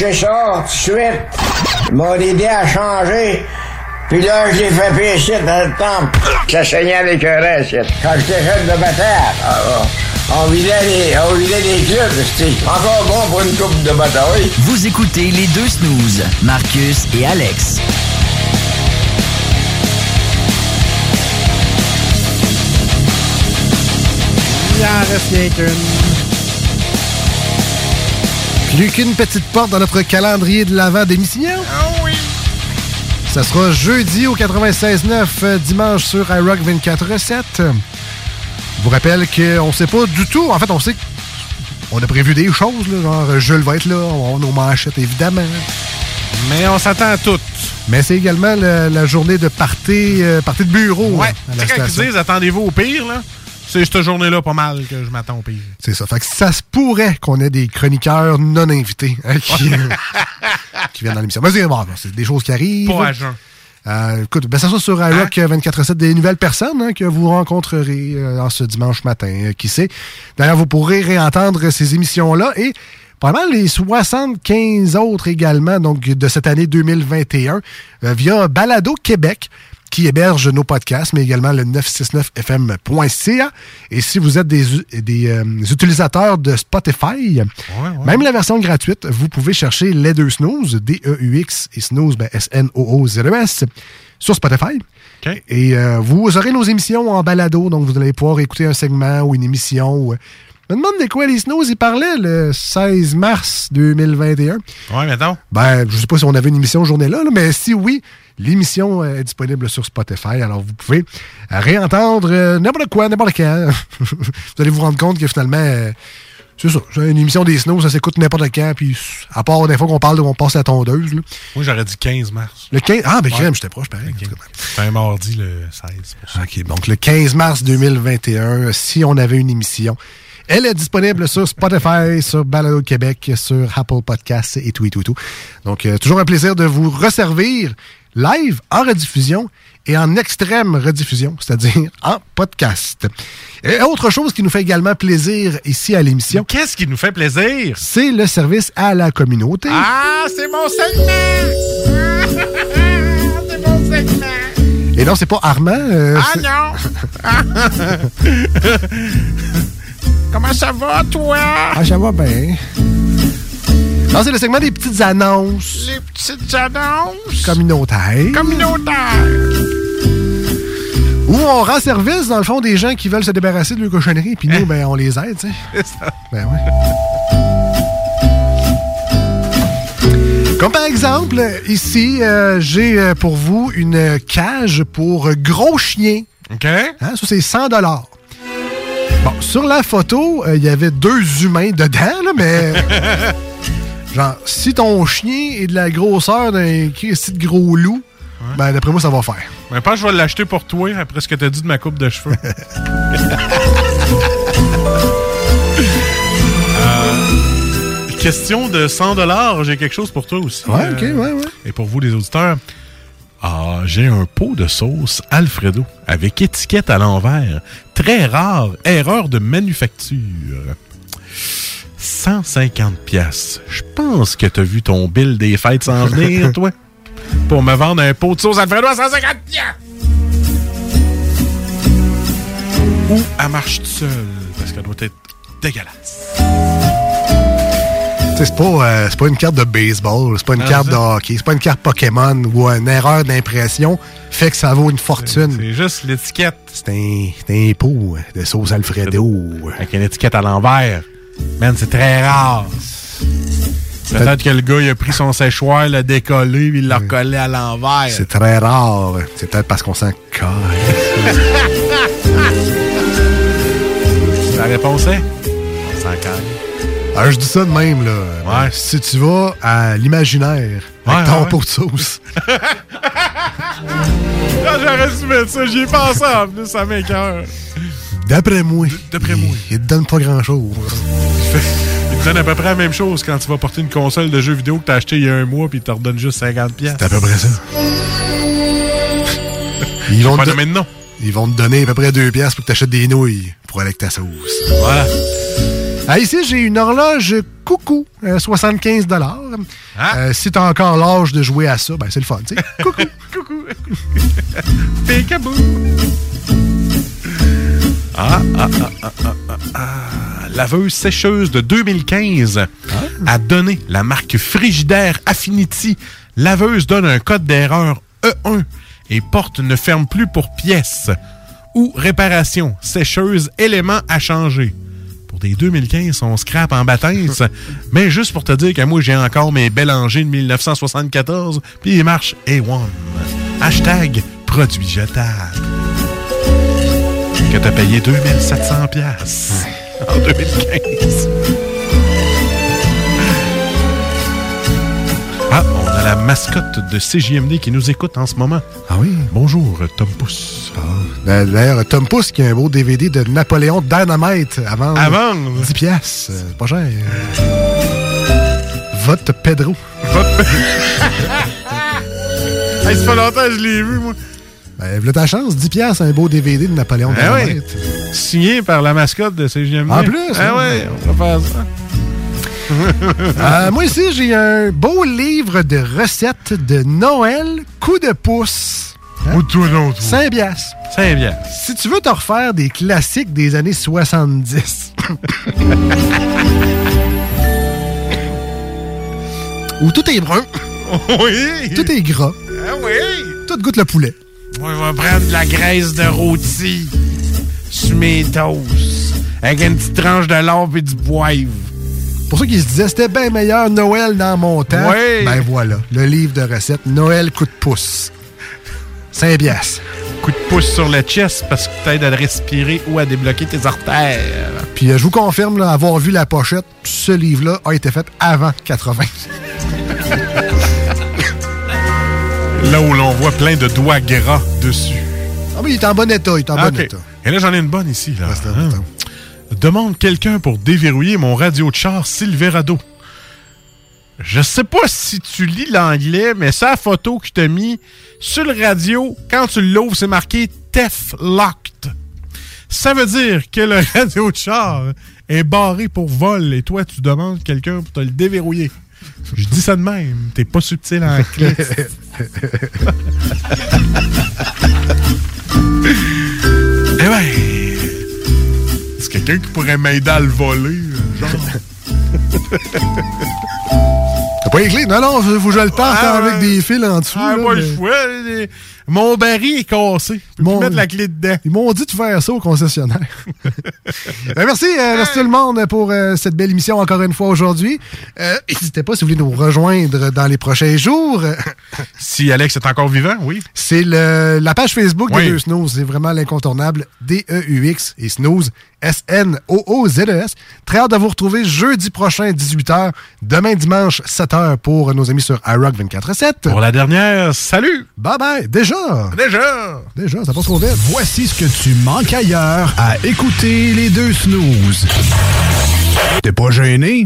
Lâché ça tout de suite. Ils m'ont aidé à changer. Puis là, je l'ai fait pécher dans le temple. Ça saignait avec un reste. Quand j'étais jeune de bataille, ah, on vidait les, on vidait les clubs. C'était encore bon pour une coupe de bataille. Vous écoutez les deux snooze, Marcus et Alex. Il en reste rien qu'une. Plus qu'une petite porte dans notre calendrier de l'avant d'émission. Ah oui! Ça sera jeudi au 96.9, euh, dimanche sur iRock 24.7. Je vous rappelle qu'on sait pas du tout. En fait, on sait qu'on a prévu des choses, là, genre euh, Jules va être là, on nos manchettes évidemment. Mais on s'attend à tout. Mais c'est également la, la journée de party, euh, party de bureau Ouais. à Tu la sais, quand ils disent attendez-vous au pire, là, c'est cette journée-là pas mal que je m'attends au pire. C'est ça. Fait que ça se pourrait qu'on ait des chroniqueurs non invités hein, qui, qui viennent dans l'émission. Mais c'est bon, c'est des choses qui arrivent. Pas à jeun. Euh, écoute, ben ça sera sur Hein? iRock 24-7 des nouvelles personnes hein, que vous rencontrerez euh, en ce dimanche matin. euh, qui sait? D'ailleurs, vous pourrez réentendre ces émissions-là et probablement les 75 autres également donc de cette année 2021 euh, via Balado Québec qui héberge nos podcasts, mais également le 969fm.ca. Et si vous êtes des, des euh, utilisateurs de Spotify, même la version gratuite, vous pouvez chercher les deux snooze, D-E-U-X et snooze, ben, S-N-O-O-Z-E-S, sur Spotify. Et euh, vous aurez nos émissions en balado, donc vous allez pouvoir écouter un segment ou une émission. ou- Je me demande de quoi les snooze, ils parlaient le 16 mars 2021. Ouais, mettons. Ben, je sais pas si on avait une émission journée-là, là, mais si oui, l'émission est disponible sur Spotify. Alors, vous pouvez réentendre euh, n'importe quoi, n'importe quand. vous allez vous rendre compte que finalement, euh, c'est ça. Une émission des snows, ça s'écoute n'importe quand. Puis, à part des fois qu'on parle de on passe la tondeuse. là. Moi, j'aurais dit 15 mars. Le 15... Ah, ben, Ouais. crème, j'étais proche, pareil. C'est un mardi le 16. pour ça. OK, donc le 15 mars 2021, si on avait une émission, elle est disponible sur Spotify, sur Balado Québec, sur Apple Podcasts et tout et tout et tout. Donc, euh, toujours un plaisir de vous resservir live, en rediffusion et en extrême rediffusion, c'est-à-dire en podcast. Et autre chose qui nous fait également plaisir ici à l'émission. Qu'est-ce qui nous fait plaisir? C'est le service à la communauté. Ah, c'est mon segment! c'est mon segment! Et non, c'est pas Armand. euh, Ah non! Comment ça va, toi? Ah, ça va bien. Non, c'est le segment des petites annonces Les petites annonces? Communautaires. communautaires. Où on rend service, dans le fond, des gens qui veulent se débarrasser de leur cochonnerie, puis nous, ben, on les aide, tu sais. C'est ça. Ben ouais. Comme par exemple, ici, euh, j'ai euh, pour vous une cage pour gros chiens. OK. Hein, ça, c'est 100 Bon, sur la photo, euh, il y avait deux humains dedans, là, mais... genre, si ton chien est de la grosseur d'un petit de gros loup, ben d'après moi, ça va faire. Mais pas, je vais l'acheter pour toi après ce que t'as dit de ma coupe de cheveux. Euh, question de 100 j'ai quelque chose pour toi aussi. Ouais, Euh, ok, ouais, ouais. Et pour vous, les auditeurs, ah, j'ai un pot de sauce Alfredo avec étiquette à l'envers. Très rare, erreur de manufacture. 150 pièces. Je pense que t'as vu ton bill des fêtes s'en venir, toi. Pour me vendre un pot de sauce Alfredo à 150 pièces. Ou elle marche seule, parce qu'elle doit être dégueulasse. C'est pas, euh, pas une carte de baseball, c'est pas une Non, carte de hockey, c'est pas une carte Pokémon où une erreur d'impression fait que ça vaut une fortune. C'est juste l'étiquette. C'est un, un pot de sauce Alfredo. Avec une étiquette à l'envers. Man, c'est très rare. Peut-être que le gars, il a pris son séchoir, l'a décollé, puis il l'a recollé à l'envers. C'est très rare. C'est peut-être parce qu'on s'en casse. La réponse est? On s'en. Alors, je dis ça de même, là. Ben, Si tu vas à l'imaginaire avec Ouais, ton ouais. pot de sauce, Ah, J'aurais dû mettre ça, j'y ai pensé en plus, ça m'écoeure. d'après moi, d'après moi, il te donne pas grand-chose. Il te donne à peu près la même chose quand tu vas porter une console de jeux vidéo que t'as acheté il y a un mois, puis il te redonne juste 50 pièces. C'est à peu près ça. Ils vont, te ils vont te donner à peu près deux pièces pour que tu achètes des nouilles pour aller avec ta sauce. Voilà. Ah, ici, j'ai une horloge coucou, euh, 75 Euh, Si t'as encore l'âge de jouer à ça, ben c'est le fun, tu sais. Coucou. Coucou. Peekaboo. Ah, ah, ah, ah, ah, ah, ah. Laveuse sécheuse de 2015 a donné la marque Frigidaire Affinity. Laveuse donne un code d'erreur E1 et porte ne ferme plus pour pièces. Ou réparation, sécheuse, élément à changer. Pour des 2015, on scrape en baptême. Mais juste pour te dire que moi, j'ai encore mes Bélanger de 1974, puis ils marchent A1. Hashtag produit jetable. Que t'as payé 2700 pièces en 2015. La mascotte de CJMD qui nous écoute en ce moment. Ah oui? Bonjour, Tom Pouce. Euh, D'ailleurs, Tom Pouce qui a un beau DVD de Napoléon Dynamite à vendre. À vendre? 10 piastres. euh, pas cher. Vote Pedro. Hey, ça fait longtemps que je l'ai vu, moi. Ben, voilà ta chance, 10 piastres, un beau DVD de Napoléon Ah oui. Dynamite. Signé par la mascotte de CJMD. En plus, Ah hein? ouais, on va faire ça. Euh, moi ici, j'ai un beau livre de recettes de Noël, coup de pouce. Ou tout l'autre. 5 piastres. 5 piastres. Si tu veux te refaire des classiques des années 70, où tout est brun, Oui. tout est gras, Ah oui. tout goûte le poulet. Moi, je vais prendre de la graisse de rôti sur mes toasts. Avec une petite tranche de lard et du poivre. Pour ceux qui se disaient, c'était bien meilleur Noël dans mon temps. Oui. Ben voilà, le livre de recettes, Noël coup de pouce. 5 piastres. Coup de pouce sur le chest parce que t'aides à respirer ou à débloquer tes artères. Puis euh, je vous confirme, là, avoir vu la pochette, ce livre-là a été fait avant 80. Là où l'on voit plein de doigts gras dessus. Ah oui, il est en bon état, il est en Ah, bon état. Et là, j'en ai une bonne ici. Là. Hein? Demande quelqu'un pour déverrouiller mon radio de char Silverado. Je sais pas si tu lis l'anglais, mais sa photo que t'as mis sur le radio, quand tu l'ouvres, c'est marqué TEF Locked. Ça veut dire que le radio de char est barré pour vol et toi, tu demandes quelqu'un pour te le déverrouiller. Je dis ça de même. T'es pas subtil en clé. Eh ouais. Quelqu'un qui pourrait m'aider à le voler, genre. T'as Oui, clé. Non, non, faut que je le parte Ah, avec des fils en dessous. Ah, là, moi, mais- je vois. les- Mon baril est cassé. Je peux mettre la clé dedans. Ils m'ont dit de faire ça au concessionnaire. Ben, merci, euh, merci tout le monde pour euh, cette belle émission encore une fois aujourd'hui. Euh, N'hésitez pas si vous voulez nous rejoindre dans les prochains jours. si Alex est encore vivant, oui. C'est le- la page Facebook Oui. des deux Snooze. C'est vraiment l'incontournable. D-E-U-X et Snooze. S-N-O-O-Z-E-S. E Très hâte de vous retrouver jeudi prochain, 18h. Demain, dimanche, 7h pour nos amis sur iRock 24-7. Pour la dernière, salut! Bye bye! Déjà! Déjà! Déjà, ça passe trop vite. Voici ce que tu manques ailleurs à écouter les deux snooze. T'es pas gêné?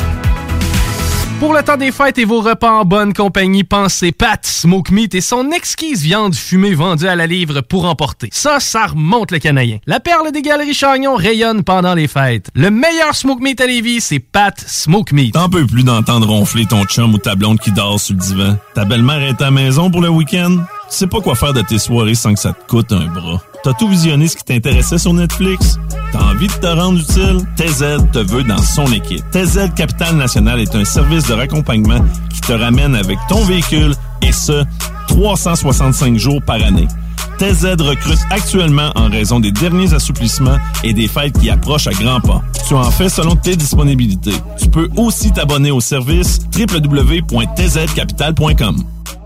Pour le temps des fêtes et vos repas en bonne compagnie, pensez Pat Smoke Meat et son exquise viande fumée vendue à la livre pour emporter. Ça, ça remonte le canadien. La perle des galeries Chagnon rayonne pendant les fêtes. Le meilleur Smoke Meat à Lévis, c'est Pat Smoke Meat. T'en peux plus d'entendre ronfler ton chum ou ta blonde qui dort sur le divan. Ta belle-mère est à la maison pour le week-end. Tu sais pas quoi faire de tes soirées sans que ça te coûte un bras. T'as tout visionné ce qui t'intéressait sur Netflix? T'as envie de te rendre utile? TZ te veut dans son équipe. TZ Capital National est un service de raccompagnement qui te ramène avec ton véhicule et ce, 365 jours par année. TZ recrute actuellement en raison des derniers assouplissements et des fêtes qui approchent à grands pas. Tu en fais selon tes disponibilités. Tu peux aussi t'abonner au service www.tzcapital.com.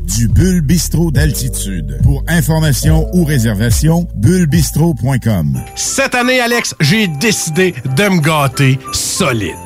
du Bulle Bistrot d'altitude. Pour information ou réservation, bullebistro.com. Cette année, Alex, j'ai décidé de me gâter solide.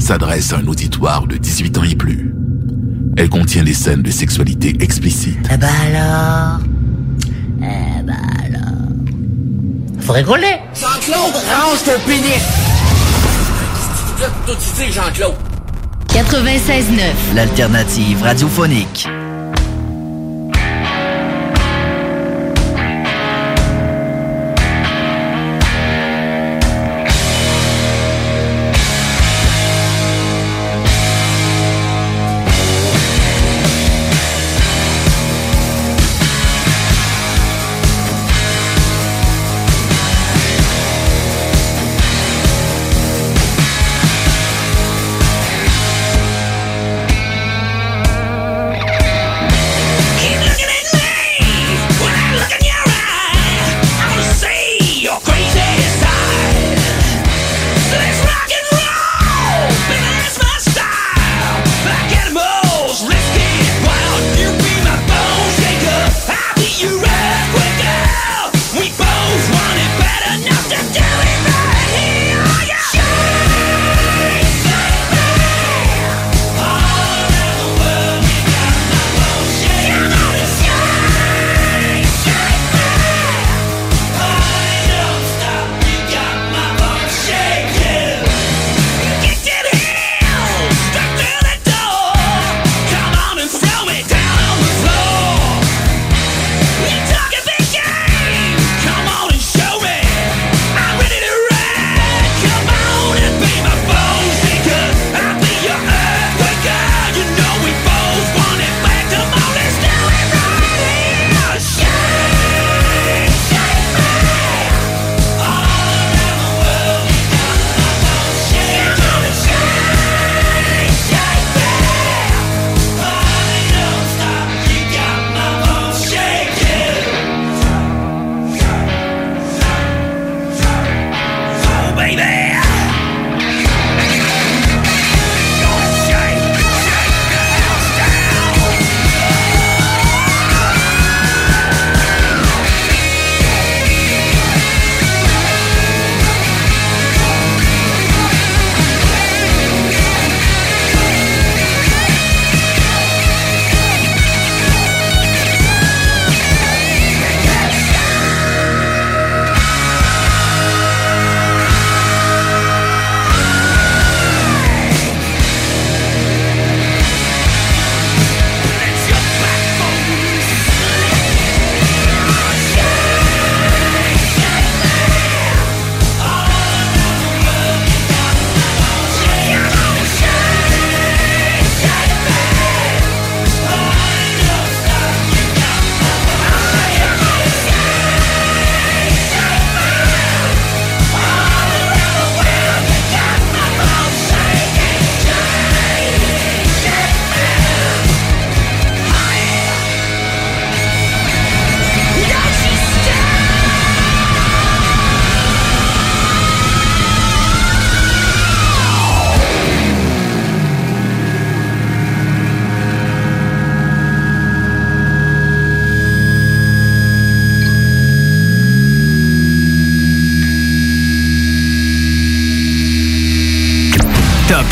s'adresse à un auditoire de 18 ans et plus. Elle contient des scènes de sexualité explicite. Eh ben alors? Eh ben alors? Faut rigoler Jean-Claude, range ton pénis Toi, tu sais, Jean-Claude 96.9, l'alternative radiophonique.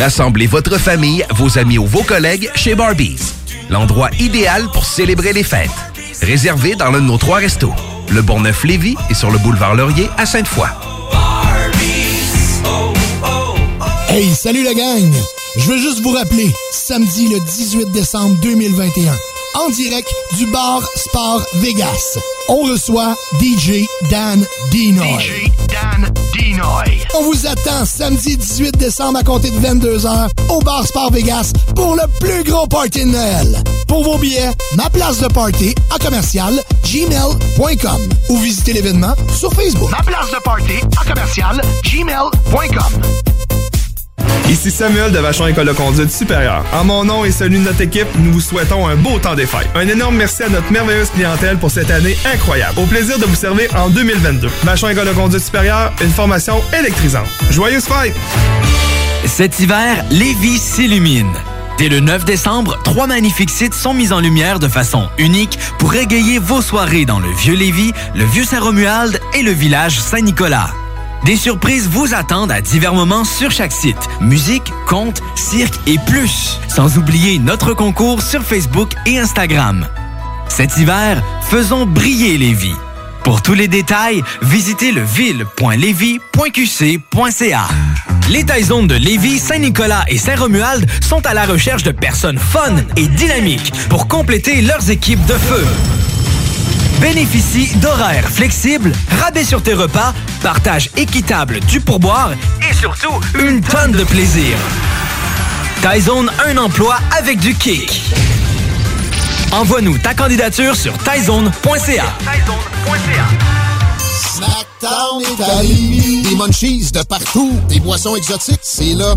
Rassemblez votre famille, vos amis ou vos collègues chez Barbies. L'endroit idéal pour célébrer les fêtes. Réservé dans l'un de nos trois restos. Le Bourgneuf-Lévis et sur le boulevard Laurier à Sainte-Foy. Hey, salut la gang! Je veux juste vous rappeler, samedi le 18 décembre 2021, en direct du bar Sport Vegas, on reçoit DJ Dan Dinoy. DJ Dan Dinoy. On vous attend samedi 18 décembre à compter de 22h au bar Sport Vegas pour le plus gros party de Noël. Pour vos billets, ma place de party à commercial gmail.com ou visitez l'événement sur Facebook. Ma place de party à commercial gmail.com. Ici Samuel de Vachon École de conduite supérieure. En mon nom et celui de notre équipe, nous vous souhaitons un beau temps des fêtes. Un énorme merci à notre merveilleuse clientèle pour cette année incroyable. Au plaisir de vous servir en 2022. Vachon École de conduite supérieure, une formation électrisante. Joyeuses fêtes! Cet hiver, Lévis s'illumine. Dès le 9 décembre, trois magnifiques sites sont mis en lumière de façon unique pour égayer vos soirées dans le Vieux Lévis, le Vieux Saint-Romuald et le village Saint-Nicolas. Des surprises vous attendent à divers moments sur chaque site. Musique, contes, cirque et plus. Sans oublier notre concours sur Facebook et Instagram. Cet hiver, faisons briller Lévis. Pour tous les détails, visitez leville.lévis.qc.ca. Les Taizones de Lévis, Saint-Nicolas et Saint-Romuald sont à la recherche de personnes fun et dynamiques pour compléter leurs équipes de feu. Bénéficie d'horaires flexibles, rabais sur tes repas, partage équitable du pourboire et surtout une tonne de plaisir. Tyzone, un emploi avec du kick. Envoie-nous ta candidature sur tyzone.ca. Snackdown Italie. Des munchies de partout. Des boissons exotiques, c'est là.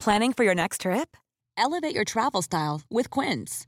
Planning for your next trip? Elevate your travel style with Quince.